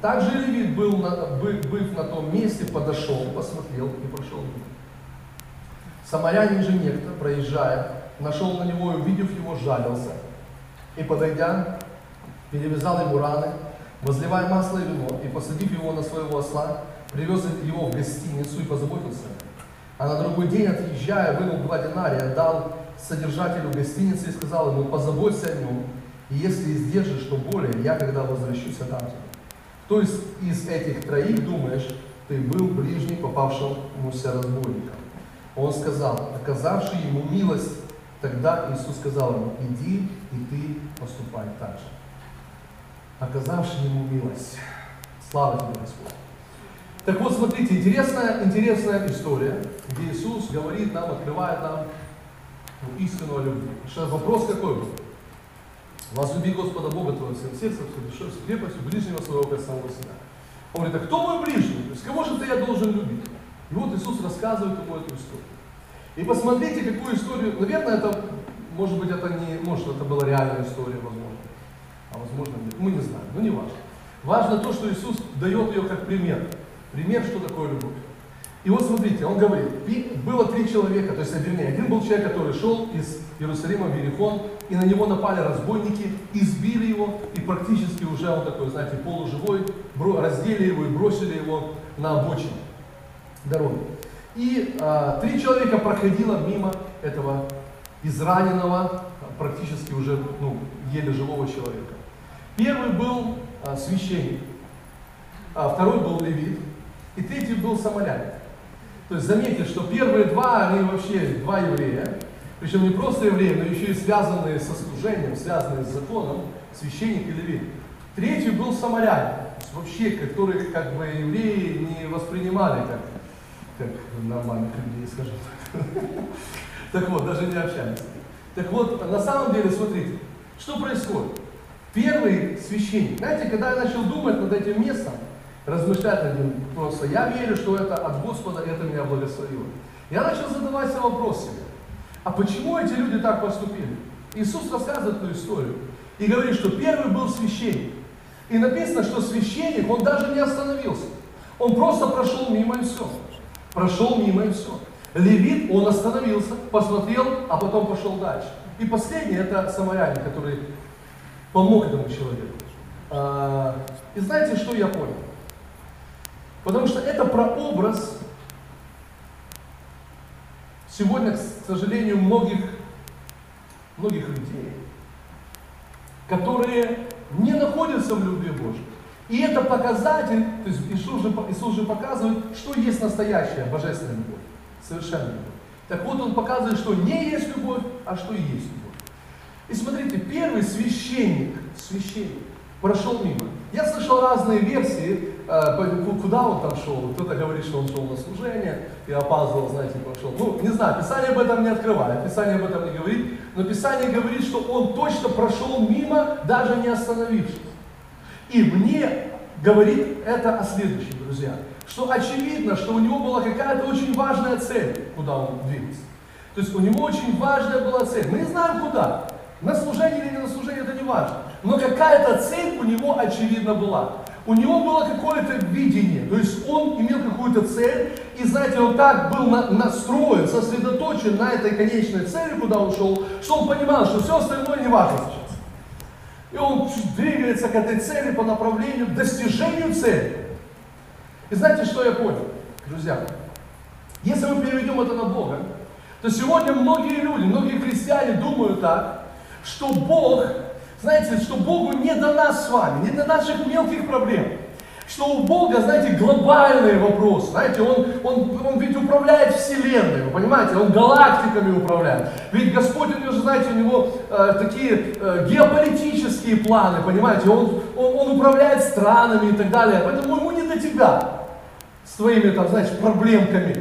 Также Левит, был на, быв на том месте, подошел, посмотрел и прошел мимо. Самарянин же некто, проезжая, нашел на него и, увидев его, жалился. И, подойдя, перевязал ему раны, возливая масло и вино, и, посадив его на своего осла, привез его в гостиницу и позаботился. А на другой день, отъезжая, вынул два динария, дал содержателю гостиницы и сказал ему, позаботься о нем, и если издержишь, то более, я, когда возвращусь, отдам тебе. То есть из этих троих, думаешь, ты был ближний попавшемуся разбойником. Он сказал, оказавший ему милость, тогда Иисус сказал ему, иди и ты поступай так же. Оказавший ему милость. Слава тебе, Господь. Так вот, смотрите, интересная, интересная история, где Иисус говорит нам, открывает нам ну, истину о любви. Что вопрос какой был? Возлюби Господа Бога твоего всем сердцем, всей душой, всей крепостью, ближнего своего, как самого себя. Он говорит, а кто мой ближний? То есть кого же ты я должен любить? И вот Иисус рассказывает ему эту историю. И посмотрите, какую историю, наверное, это, может быть, это не, может, это была реальная история, возможно. А возможно, нет. Мы не знаем, но не важно. Важно то, что Иисус дает ее как пример. Пример, что такое любовь. И вот смотрите, он говорит, было три человека, то есть, вернее, один был человек, который шел из Иерусалима в Иерихон, и на него напали разбойники, избили его, и практически уже он такой, знаете, полуживой, раздели его и бросили его на обочине дороги. И а, три человека проходило мимо этого израненного, практически уже ну, еле живого человека. Первый был а, священник, а второй был левит, и третий был самарянин. То есть заметьте, что первые два, они вообще два еврея, причем не просто евреи, но еще и связанные со служением, связанные с законом, священник и левит. Третий был самарянин, вообще, которых как бы евреи не воспринимали как, как нормальных людей, скажем так. Так вот, даже не общались. Так вот, на самом деле, смотрите, что происходит? Первый священник, знаете, когда я начал думать над этим местом, размышлять над ним просто, я верю, что это от Господа, это меня благословило. Я начал задавать себе вопрос себе, а почему эти люди так поступили? Иисус рассказывает эту историю и говорит, что первый был священник. И написано, что священник, он даже не остановился. Он просто прошел мимо и все. Прошел мимо и все. Левит, он остановился, посмотрел, а потом пошел дальше. И последний, это самарянин, который помог этому человеку. А, и знаете, что я понял? Потому что это прообраз сегодня, к сожалению, многих, многих людей, которые не находятся в любви Божьей. И это показатель, то есть Иисус же, Иисус же показывает, что есть настоящая божественная любовь, совершенная любовь. Так вот, Он показывает, что не есть любовь, а что есть любовь. И смотрите, первый священник, священник, прошел мимо. Я слышал разные версии, э, куда он там шел. Кто-то говорит, что он шел на служение и опаздывал, знаете, пошел. Ну, не знаю, Писание об этом не открывает, Писание об этом не говорит, но Писание говорит, что он точно прошел мимо, даже не остановившись. И мне говорит это о следующем, друзья, что очевидно, что у него была какая-то очень важная цель, куда он двигался. То есть у него очень важная была цель. Мы не знаем куда. На служение или не на служение, это не важно. Но какая-то цель у него очевидно была. У него было какое-то видение, то есть он имел какую-то цель, и знаете, он так был на, настроен, сосредоточен на этой конечной цели, куда он шел, что он понимал, что все остальное не важно сейчас. И он двигается к этой цели по направлению к достижению цели. И знаете, что я понял, друзья? Если мы переведем это на Бога, то сегодня многие люди, многие христиане думают так, что Бог, знаете, что Богу не до нас с вами, не до наших мелких проблем что у Бога, знаете, глобальный вопрос. Знаете, он, он, он ведь управляет Вселенной, вы понимаете, он галактиками управляет. Ведь Господь, он же, знаете, у него э, такие э, геополитические планы, понимаете, он, он, он управляет странами и так далее. Поэтому ему не до тебя с твоими, там, знаете, проблемками.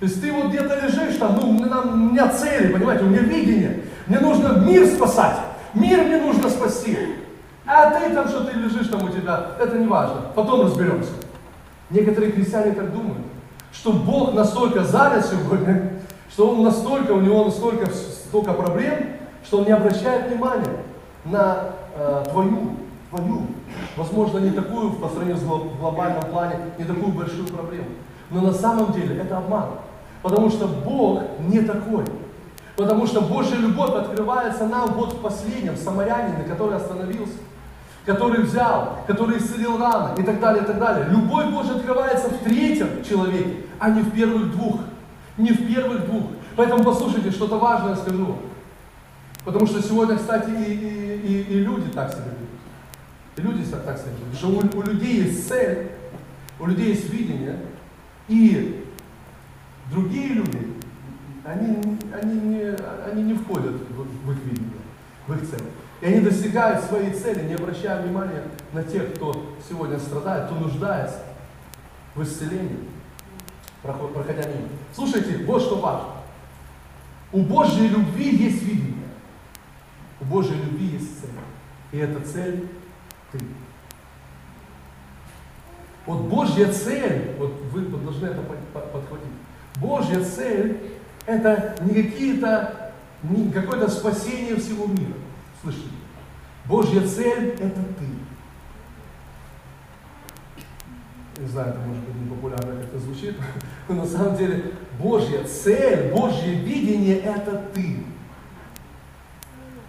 То есть ты вот где-то лежишь там, ну, у меня цели, понимаете, у меня видение. Мне нужно мир спасать. Мир мне нужно спасти. А ты там, что ты лежишь там у тебя, это не важно. Потом разберемся. Некоторые христиане так думают, что Бог настолько занят сегодня, что Он настолько, у Него настолько столько проблем, что Он не обращает внимания на э, твою, твою, возможно, не такую по сравнению с глобальном плане, не такую большую проблему. Но на самом деле это обман. Потому что Бог не такой. Потому что Божья любовь открывается нам вот в последнем, самарянине, который остановился который взял, который исцелил раны и так далее, и так далее. Любовь Божья открывается в третьем человеке, а не в первых двух. Не в первых двух. Поэтому послушайте, что-то важное скажу. Потому что сегодня, кстати, и, и, и, и люди так себя ведут. И люди так себя ведут. Что у, у людей есть цель, у людей есть видение, и другие люди, они, они, не, они не входят в, в их видение, в их цель. И они достигают своей цели, не обращая внимания на тех, кто сегодня страдает, кто нуждается в исцелении, проходя мимо. Слушайте, вот что важно. У Божьей любви есть видение. У Божьей любви есть цель. И эта цель ты. Вот Божья цель, вот вы должны это подхватить. Божья цель – это не какие-то, не какое-то спасение всего мира. Слышите? Божья цель – это ты. Не знаю, это может быть непопулярно как-то звучит, но на самом деле Божья цель, Божье видение – это ты.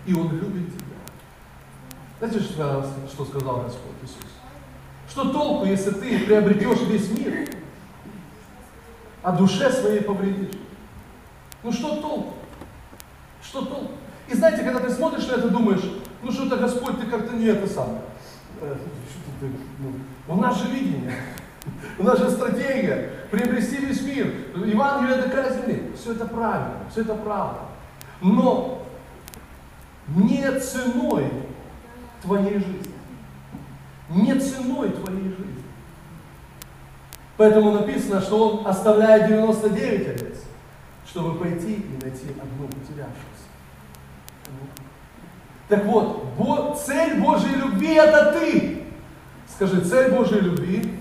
И Он любит тебя. Знаете, что, что сказал Господь Иисус? Что толку, если ты приобретешь весь мир, а душе своей повредишь? Ну что толку? Что толку? И знаете, когда ты смотришь на это, думаешь, ну что-то Господь, ты как-то не это сам. Э, ну, у нас же видение, у нас же стратегия, приобрести весь мир, Евангелие до. Все это правильно, все это правда. Но не ценой твоей жизни. Не ценой твоей жизни. Поэтому написано, что он оставляет 99 овец, чтобы пойти и найти одну потерявшуюся. Так вот, цель Божьей любви это ты. Скажи, цель Божьей любви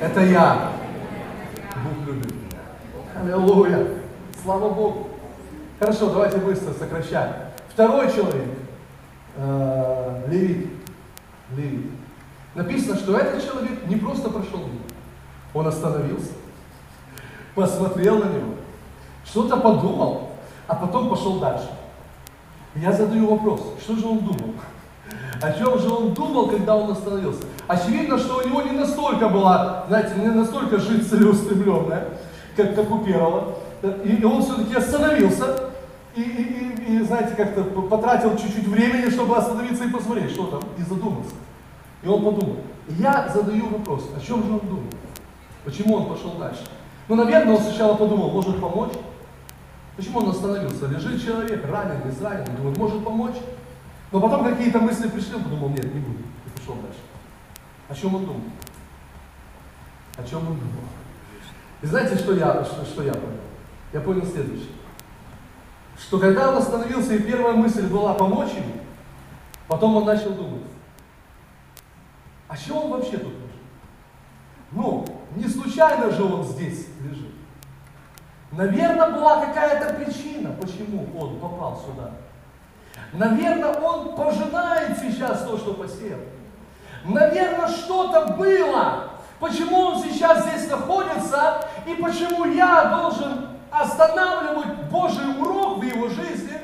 это я. Бог любит меня. Аллилуйя. Слава Богу. Хорошо, давайте быстро сокращаем. Второй человек, э, Левит. Левит. Написано, что этот человек не просто прошел мимо. Он остановился, посмотрел на него, что-то подумал, а потом пошел дальше. Я задаю вопрос, что же он думал? О чем же он думал, когда он остановился? Очевидно, что у него не настолько была, знаете, не настолько жизнь целеустремленная, как, как у первого. И, он все-таки остановился, и, и, и, и, знаете, как-то потратил чуть-чуть времени, чтобы остановиться и посмотреть, что там, и задуматься. И он подумал. Я задаю вопрос, о чем же он думал? Почему он пошел дальше? Ну, наверное, он сначала подумал, может помочь, Почему он остановился? Лежит человек, раненый, израненный, думает, может помочь? Но потом какие-то мысли пришли, он подумал, нет, не буду, и пошел дальше. О чем он думал? О чем он думал? И знаете, что я, что, что я понял? Я понял следующее. Что когда он остановился, и первая мысль была помочь ему, потом он начал думать, а чего он вообще тут нужен? Ну, не случайно же он здесь лежит. Наверное, была какая-то причина, почему он попал сюда. Наверное, он пожинает сейчас то, что посеял. Наверное, что-то было, почему он сейчас здесь находится, и почему я должен останавливать Божий урок в его жизни,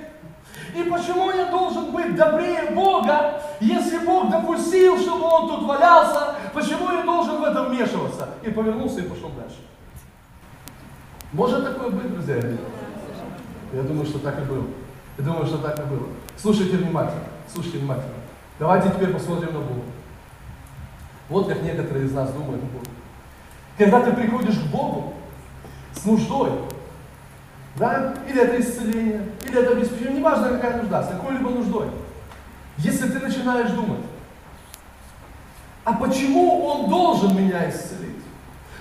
и почему я должен быть добрее Бога, если Бог допустил, чтобы он тут валялся, почему я должен в этом вмешиваться? И повернулся и пошел дальше. Может такое быть, друзья? Я думаю, что так и было. Я думаю, что так и было. Слушайте внимательно. Слушайте внимательно. Давайте теперь посмотрим на Бога. Вот как некоторые из нас думают о Боге. Когда ты приходишь к Богу с нуждой, да, или это исцеление, или это обеспечение, неважно какая нужда, с какой-либо нуждой. Если ты начинаешь думать, а почему он должен меня исцелить?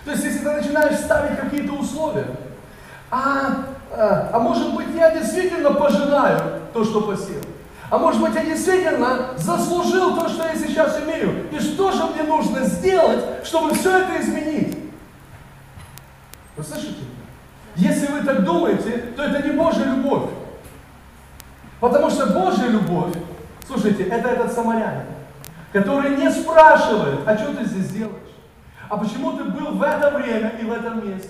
То есть, если ты начинаешь ставить какие-то условия, а, а, а может быть, я действительно пожинаю то, что посел. А может быть, я действительно заслужил то, что я сейчас имею. И что же мне нужно сделать, чтобы все это изменить? Вы слышите? Если вы так думаете, то это не Божья любовь. Потому что Божья любовь, слушайте, это этот самарянин, который не спрашивает, а что ты здесь делаешь? А почему ты был в это время и в этом месте?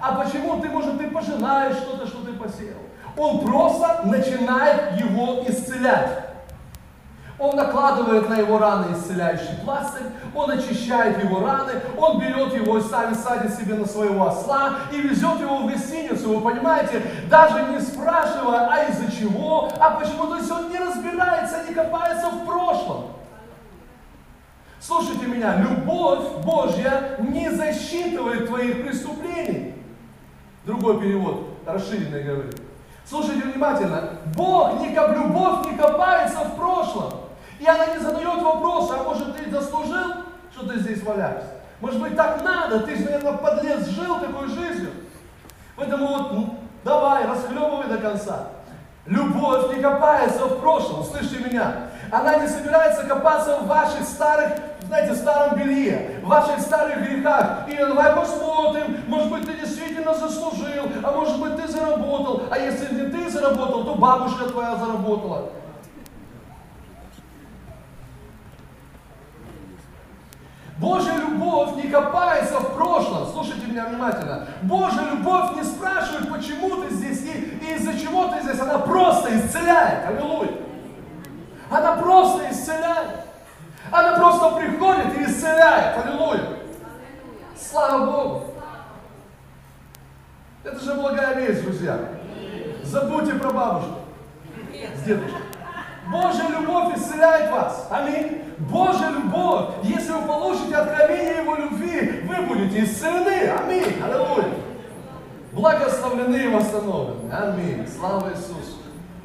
А почему ты, может, ты пожинаешь что-то, что ты посеял? Он просто начинает его исцелять. Он накладывает на его раны исцеляющий пластырь, он очищает его раны, он берет его и сами садит себе на своего осла и везет его в гостиницу, вы понимаете, даже не спрашивая, а из-за чего, а почему, то есть он не разбирается, не копается в прошлом. Слушайте меня, любовь Божья не засчитывает твоих преступлений. Другой перевод, расширенный говорит. Слушайте внимательно. Бог не любовь не копается в прошлом. И она не задает вопроса, а может ты заслужил, что ты здесь валяешься? Может быть так надо, ты наверное, подлец жил такой жизнью. Поэтому вот ну, давай, расхлебывай до конца. Любовь не копается в прошлом, слышите меня? Она не собирается копаться в ваших старых, знаете, старом белье, в ваших старых грехах. И давай посмотрим, может быть, ты действительно заслужил, а может быть, ты заработал. А если не ты заработал, то бабушка твоя заработала. Божья любовь не копается в прошлом. Слушайте меня внимательно. Божья любовь не спрашивает, почему ты здесь и, и из-за чего ты здесь. Она просто исцеляет. Аллилуйя. Она просто исцеляет. Она просто приходит и исцеляет. Аллилуйя. Слава Богу. Это же благая весть, друзья. Забудьте про бабушку с дедушкой. Божья любовь исцеляет вас. Аминь. Божья любовь, если вы получите откровение Его любви, вы будете исцелены. Аминь. Аллилуйя. Благословлены и восстановлены. Аминь. Слава Иисусу.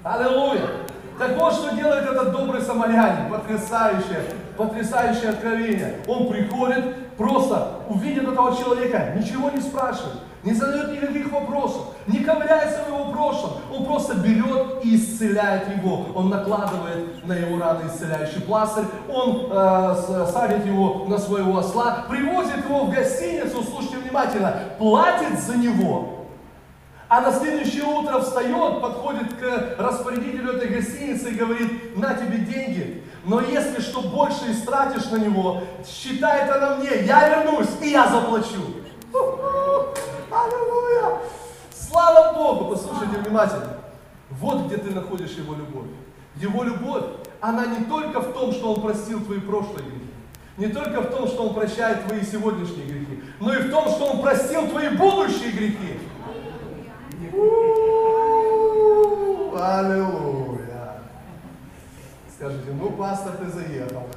Аллилуйя. Так вот, что делает этот добрый самарянин. Потрясающее, потрясающее откровение. Он приходит, просто увидит этого человека, ничего не спрашивает, не задает никаких вопросов, не ковыряется в его прошлом. Он просто берет и исцеляет его. Он накладывает на его раны исцеляющий пластырь, он э, садит его на своего осла, привозит его в гостиницу, слушайте внимательно, платит за него а на следующее утро встает, подходит к распорядителю этой гостиницы и говорит, на тебе деньги, но если что больше истратишь на него, считай это на мне, я вернусь и я заплачу. Аллилуйя! Слава Богу! Послушайте внимательно. Вот где ты находишь Его любовь. Его любовь, она не только в том, что Он простил твои прошлые грехи, не только в том, что Он прощает твои сегодняшние грехи, но и в том, что Он простил твои будущие грехи. Аллилуйя. Скажите, ну, пастор, ты заехал.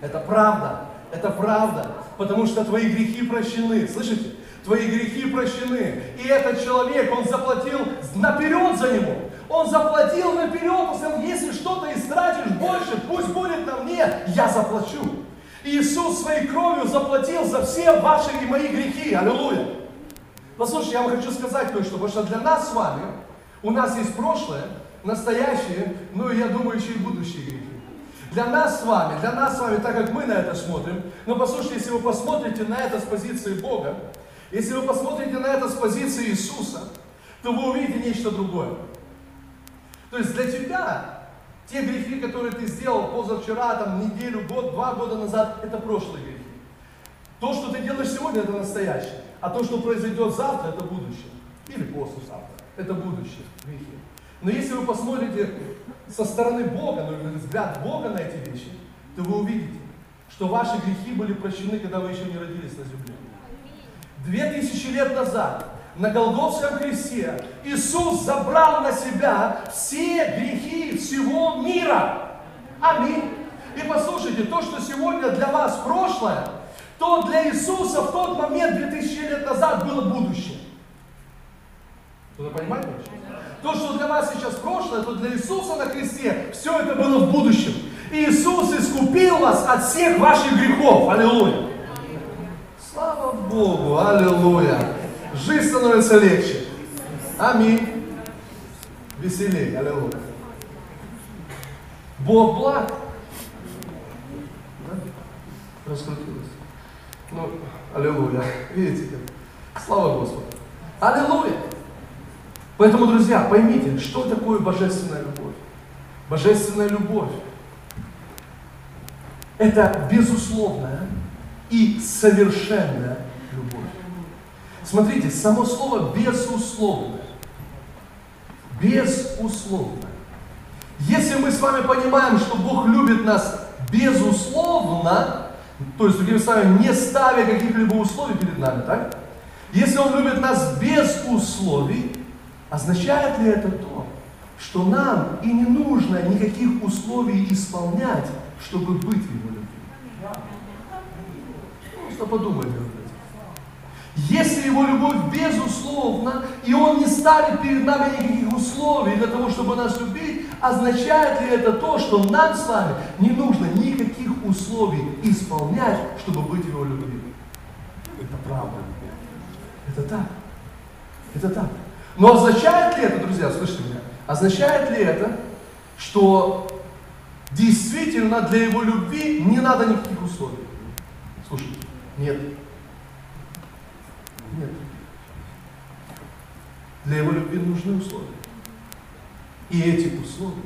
Это правда. Это правда. Потому что твои грехи прощены. Слышите? Твои грехи прощены. И этот человек, он заплатил наперед за него. Он заплатил наперед. Он сказал, если что-то истратишь больше, пусть будет на мне, я заплачу. Иисус своей кровью заплатил за все ваши и мои грехи. Аллилуйя. Послушайте, я вам хочу сказать кое-что, потому что для нас с вами, у нас есть прошлое, настоящее, ну и я думаю, еще и будущие грехи. Для нас с вами, для нас с вами, так как мы на это смотрим, но послушайте, если вы посмотрите на это с позиции Бога, если вы посмотрите на это с позиции Иисуса, то вы увидите нечто другое. То есть для тебя те грехи, которые ты сделал позавчера, там, неделю, год, два года назад, это прошлые грехи. То, что ты делаешь сегодня, это настоящее. А то, что произойдет завтра, это будущее. Или послезавтра. Это будущее, грехи. Но если вы посмотрите со стороны Бога, ну, взгляд Бога на эти вещи, то вы увидите, что ваши грехи были прощены, когда вы еще не родились на земле. Две тысячи лет назад на Голгофском кресте Иисус забрал на себя все грехи всего мира. Аминь. И послушайте, то, что сегодня для вас прошлое, то для Иисуса в тот момент, 2000 лет назад, было будущее. Кто-то понимает? То, что для вас сейчас прошлое, то для Иисуса на кресте все это было в будущем. Иисус искупил вас от всех ваших грехов. Аллилуйя. Слава Богу, аллилуйя. Жизнь становится легче. Аминь. Веселее, аллилуйя. Бог благ. Раскрутилось. Ну, аллилуйя. Видите как? Слава Господу. Аллилуйя. Поэтому, друзья, поймите, что такое божественная любовь. Божественная любовь – это безусловная и совершенная любовь. Смотрите, само слово безусловное. Безусловно. Если мы с вами понимаем, что Бог любит нас безусловно, то есть, другими словами, не ставя каких-либо условий перед нами, так? Если Он любит нас без условий, означает ли это то, что нам и не нужно никаких условий исполнять, чтобы быть Его любви? Просто подумайте об этом. Если Его любовь безусловна, и Он не ставит перед нами никаких условий для того, чтобы нас любить, означает ли это то, что нам с вами не нужно никаких условий исполнять, чтобы быть Его любви? Это правда. Это так. Это так. Но означает ли это, друзья, слышите меня, означает ли это, что действительно для его любви не надо никаких условий? Слушайте, нет. Нет. Для его любви нужны условия. И эти условия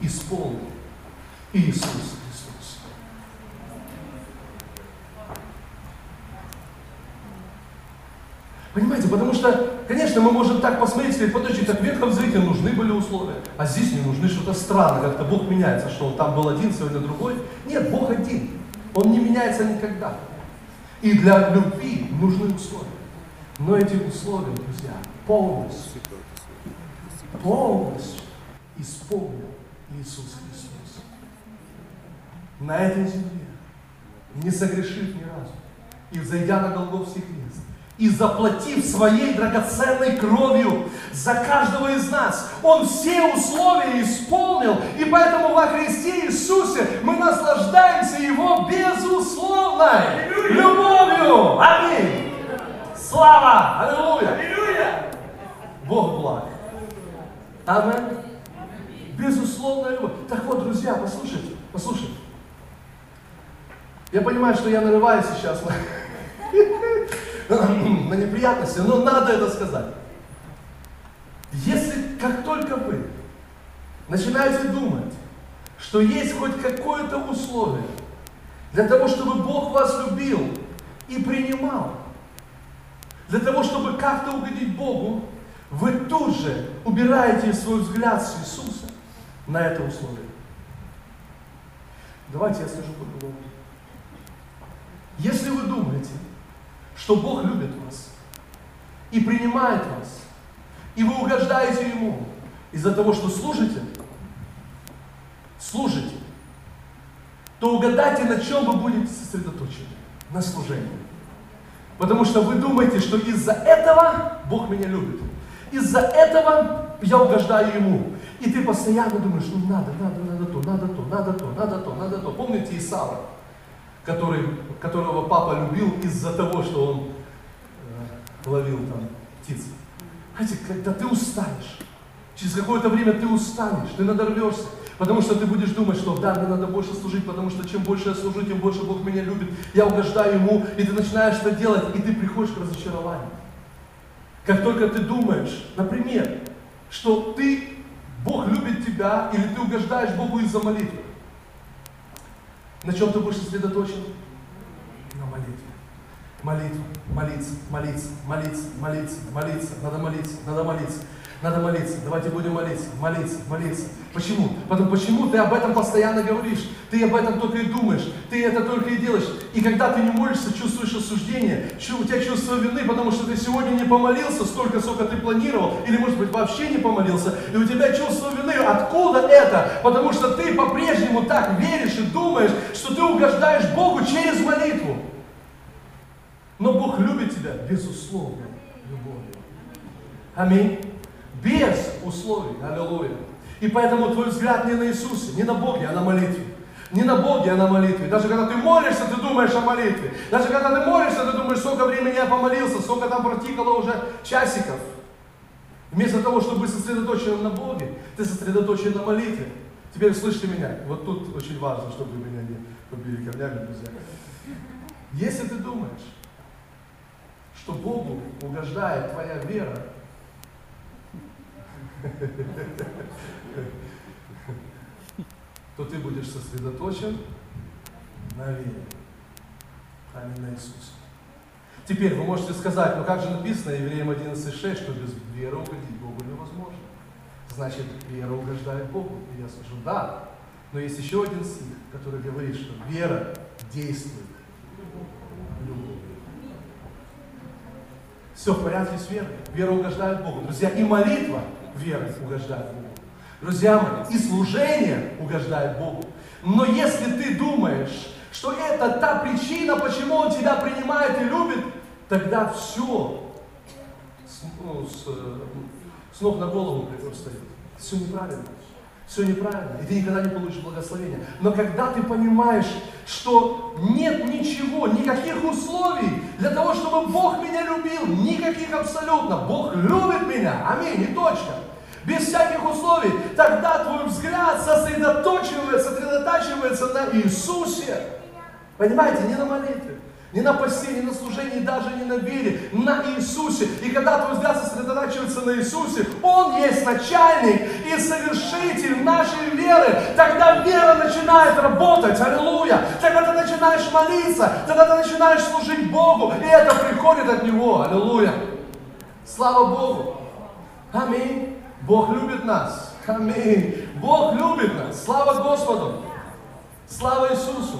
исполнил Иисус Христос. Понимаете, потому что, конечно, мы можем так посмотреть, сказать, подожди, так в Ветхом Завете нужны были условия, а здесь не нужны, что-то странно, как-то Бог меняется, что там был один, сегодня другой. Нет, Бог один. Он не меняется никогда. И для любви нужны условия. Но эти условия, друзья, полностью, полностью исполнил Иисус Христос. На этой земле, не согрешив ни разу, и взойдя на Голгофский крест, и заплатив своей драгоценной кровью за каждого из нас. Он все условия исполнил, и поэтому во Христе Иисусе мы наслаждаемся Его безусловной любовью. Аминь. Слава! Аллилуйя! Бог благ. Аминь. Безусловная любовь. Так вот, друзья, послушайте, послушайте. Я понимаю, что я нарываюсь сейчас на неприятности, но надо это сказать. Если как только вы начинаете думать, что есть хоть какое-то условие для того, чтобы Бог вас любил и принимал, для того, чтобы как-то угодить Богу, вы тут же убираете свой взгляд с Иисуса на это условие. Давайте я скажу по-другому. Если вы думаете, что Бог любит вас и принимает вас, и вы угождаете Ему из-за того, что служите, служите, то угадайте, на чем вы будете сосредоточены. На служении. Потому что вы думаете, что из-за этого Бог меня любит. Из-за этого я угождаю Ему. И ты постоянно думаешь, ну надо, надо, надо то, надо то, надо то, надо то, надо то. Помните Исава? Который, которого папа любил из-за того, что он э, ловил там птиц. Знаете, когда ты устанешь, через какое-то время ты устанешь, ты надорвешься, потому что ты будешь думать, что да, мне надо больше служить, потому что чем больше я служу, тем больше Бог меня любит, я угождаю Ему, и ты начинаешь это делать, и ты приходишь к разочарованию. Как только ты думаешь, например, что ты, Бог любит тебя, или ты угождаешь Богу из-за молитвы, на чем ты будешь сосредоточен? На молитве. Молитва, молиться, молиться, молиться, молиться, молиться, надо молиться, надо молиться, надо молиться. Давайте будем молиться, молиться, молиться. Почему? Потому почему ты об этом постоянно говоришь, ты об этом только и думаешь, ты это только и делаешь. И когда ты не молишься, чувствуешь осуждение, у тебя чувство вины, потому что ты сегодня не помолился столько, сколько ты планировал, или может быть вообще не помолился, и у тебя чувство вины. Откуда это? Потому что ты по-прежнему так веришь и думаешь, что ты угождаешь Богу через молитву. Но Бог любит тебя, безусловно, любовью. Аминь. Без условий. Аллилуйя. И поэтому твой взгляд не на Иисусе, не на Боге, а на молитве. Не на Боге, а на молитве. Даже когда ты молишься, ты думаешь о молитве. Даже когда ты молишься, ты думаешь, сколько времени я помолился, сколько там протикало уже часиков. Вместо того, чтобы быть сосредоточенным на Боге, ты сосредоточен на молитве. Теперь слышите меня. Вот тут очень важно, чтобы вы меня не побили камнями, друзья. Если ты думаешь, что Богу угождает твоя вера, то ты будешь сосредоточен на вере, а не на Иисусе. Теперь вы можете сказать, ну как же написано Евреям 11.6, что без веры угодить Богу невозможно. Значит, вера угождает Богу. И я скажу, да. Но есть еще один стих, который говорит, что вера действует любовью. Все в порядке с верой. Вера угождает Богу. Друзья, и молитва верой угождает Богу. Друзья мои, и служение угождает Богу. Но если ты думаешь, что это та причина, почему Он тебя принимает и любит, тогда все с, ну, с, с ног на голову встает. Все неправильно. Все неправильно, и ты никогда не получишь благословения. Но когда ты понимаешь, что нет ничего, никаких условий для того, чтобы Бог меня любил, никаких абсолютно. Бог любит меня, аминь, и точка без всяких условий, тогда твой взгляд сосредоточивается, сосредотачивается на Иисусе. Понимаете, не на молитве, не на посте, не на служении, даже не на вере, на Иисусе. И когда твой взгляд сосредотачивается на Иисусе, Он есть начальник и совершитель нашей веры. Тогда вера начинает работать, аллилуйя. Тогда ты начинаешь молиться, тогда ты начинаешь служить Богу, и это приходит от Него, аллилуйя. Слава Богу. Аминь. Бог любит нас. Аминь. Бог любит нас. Слава Господу. Слава Иисусу.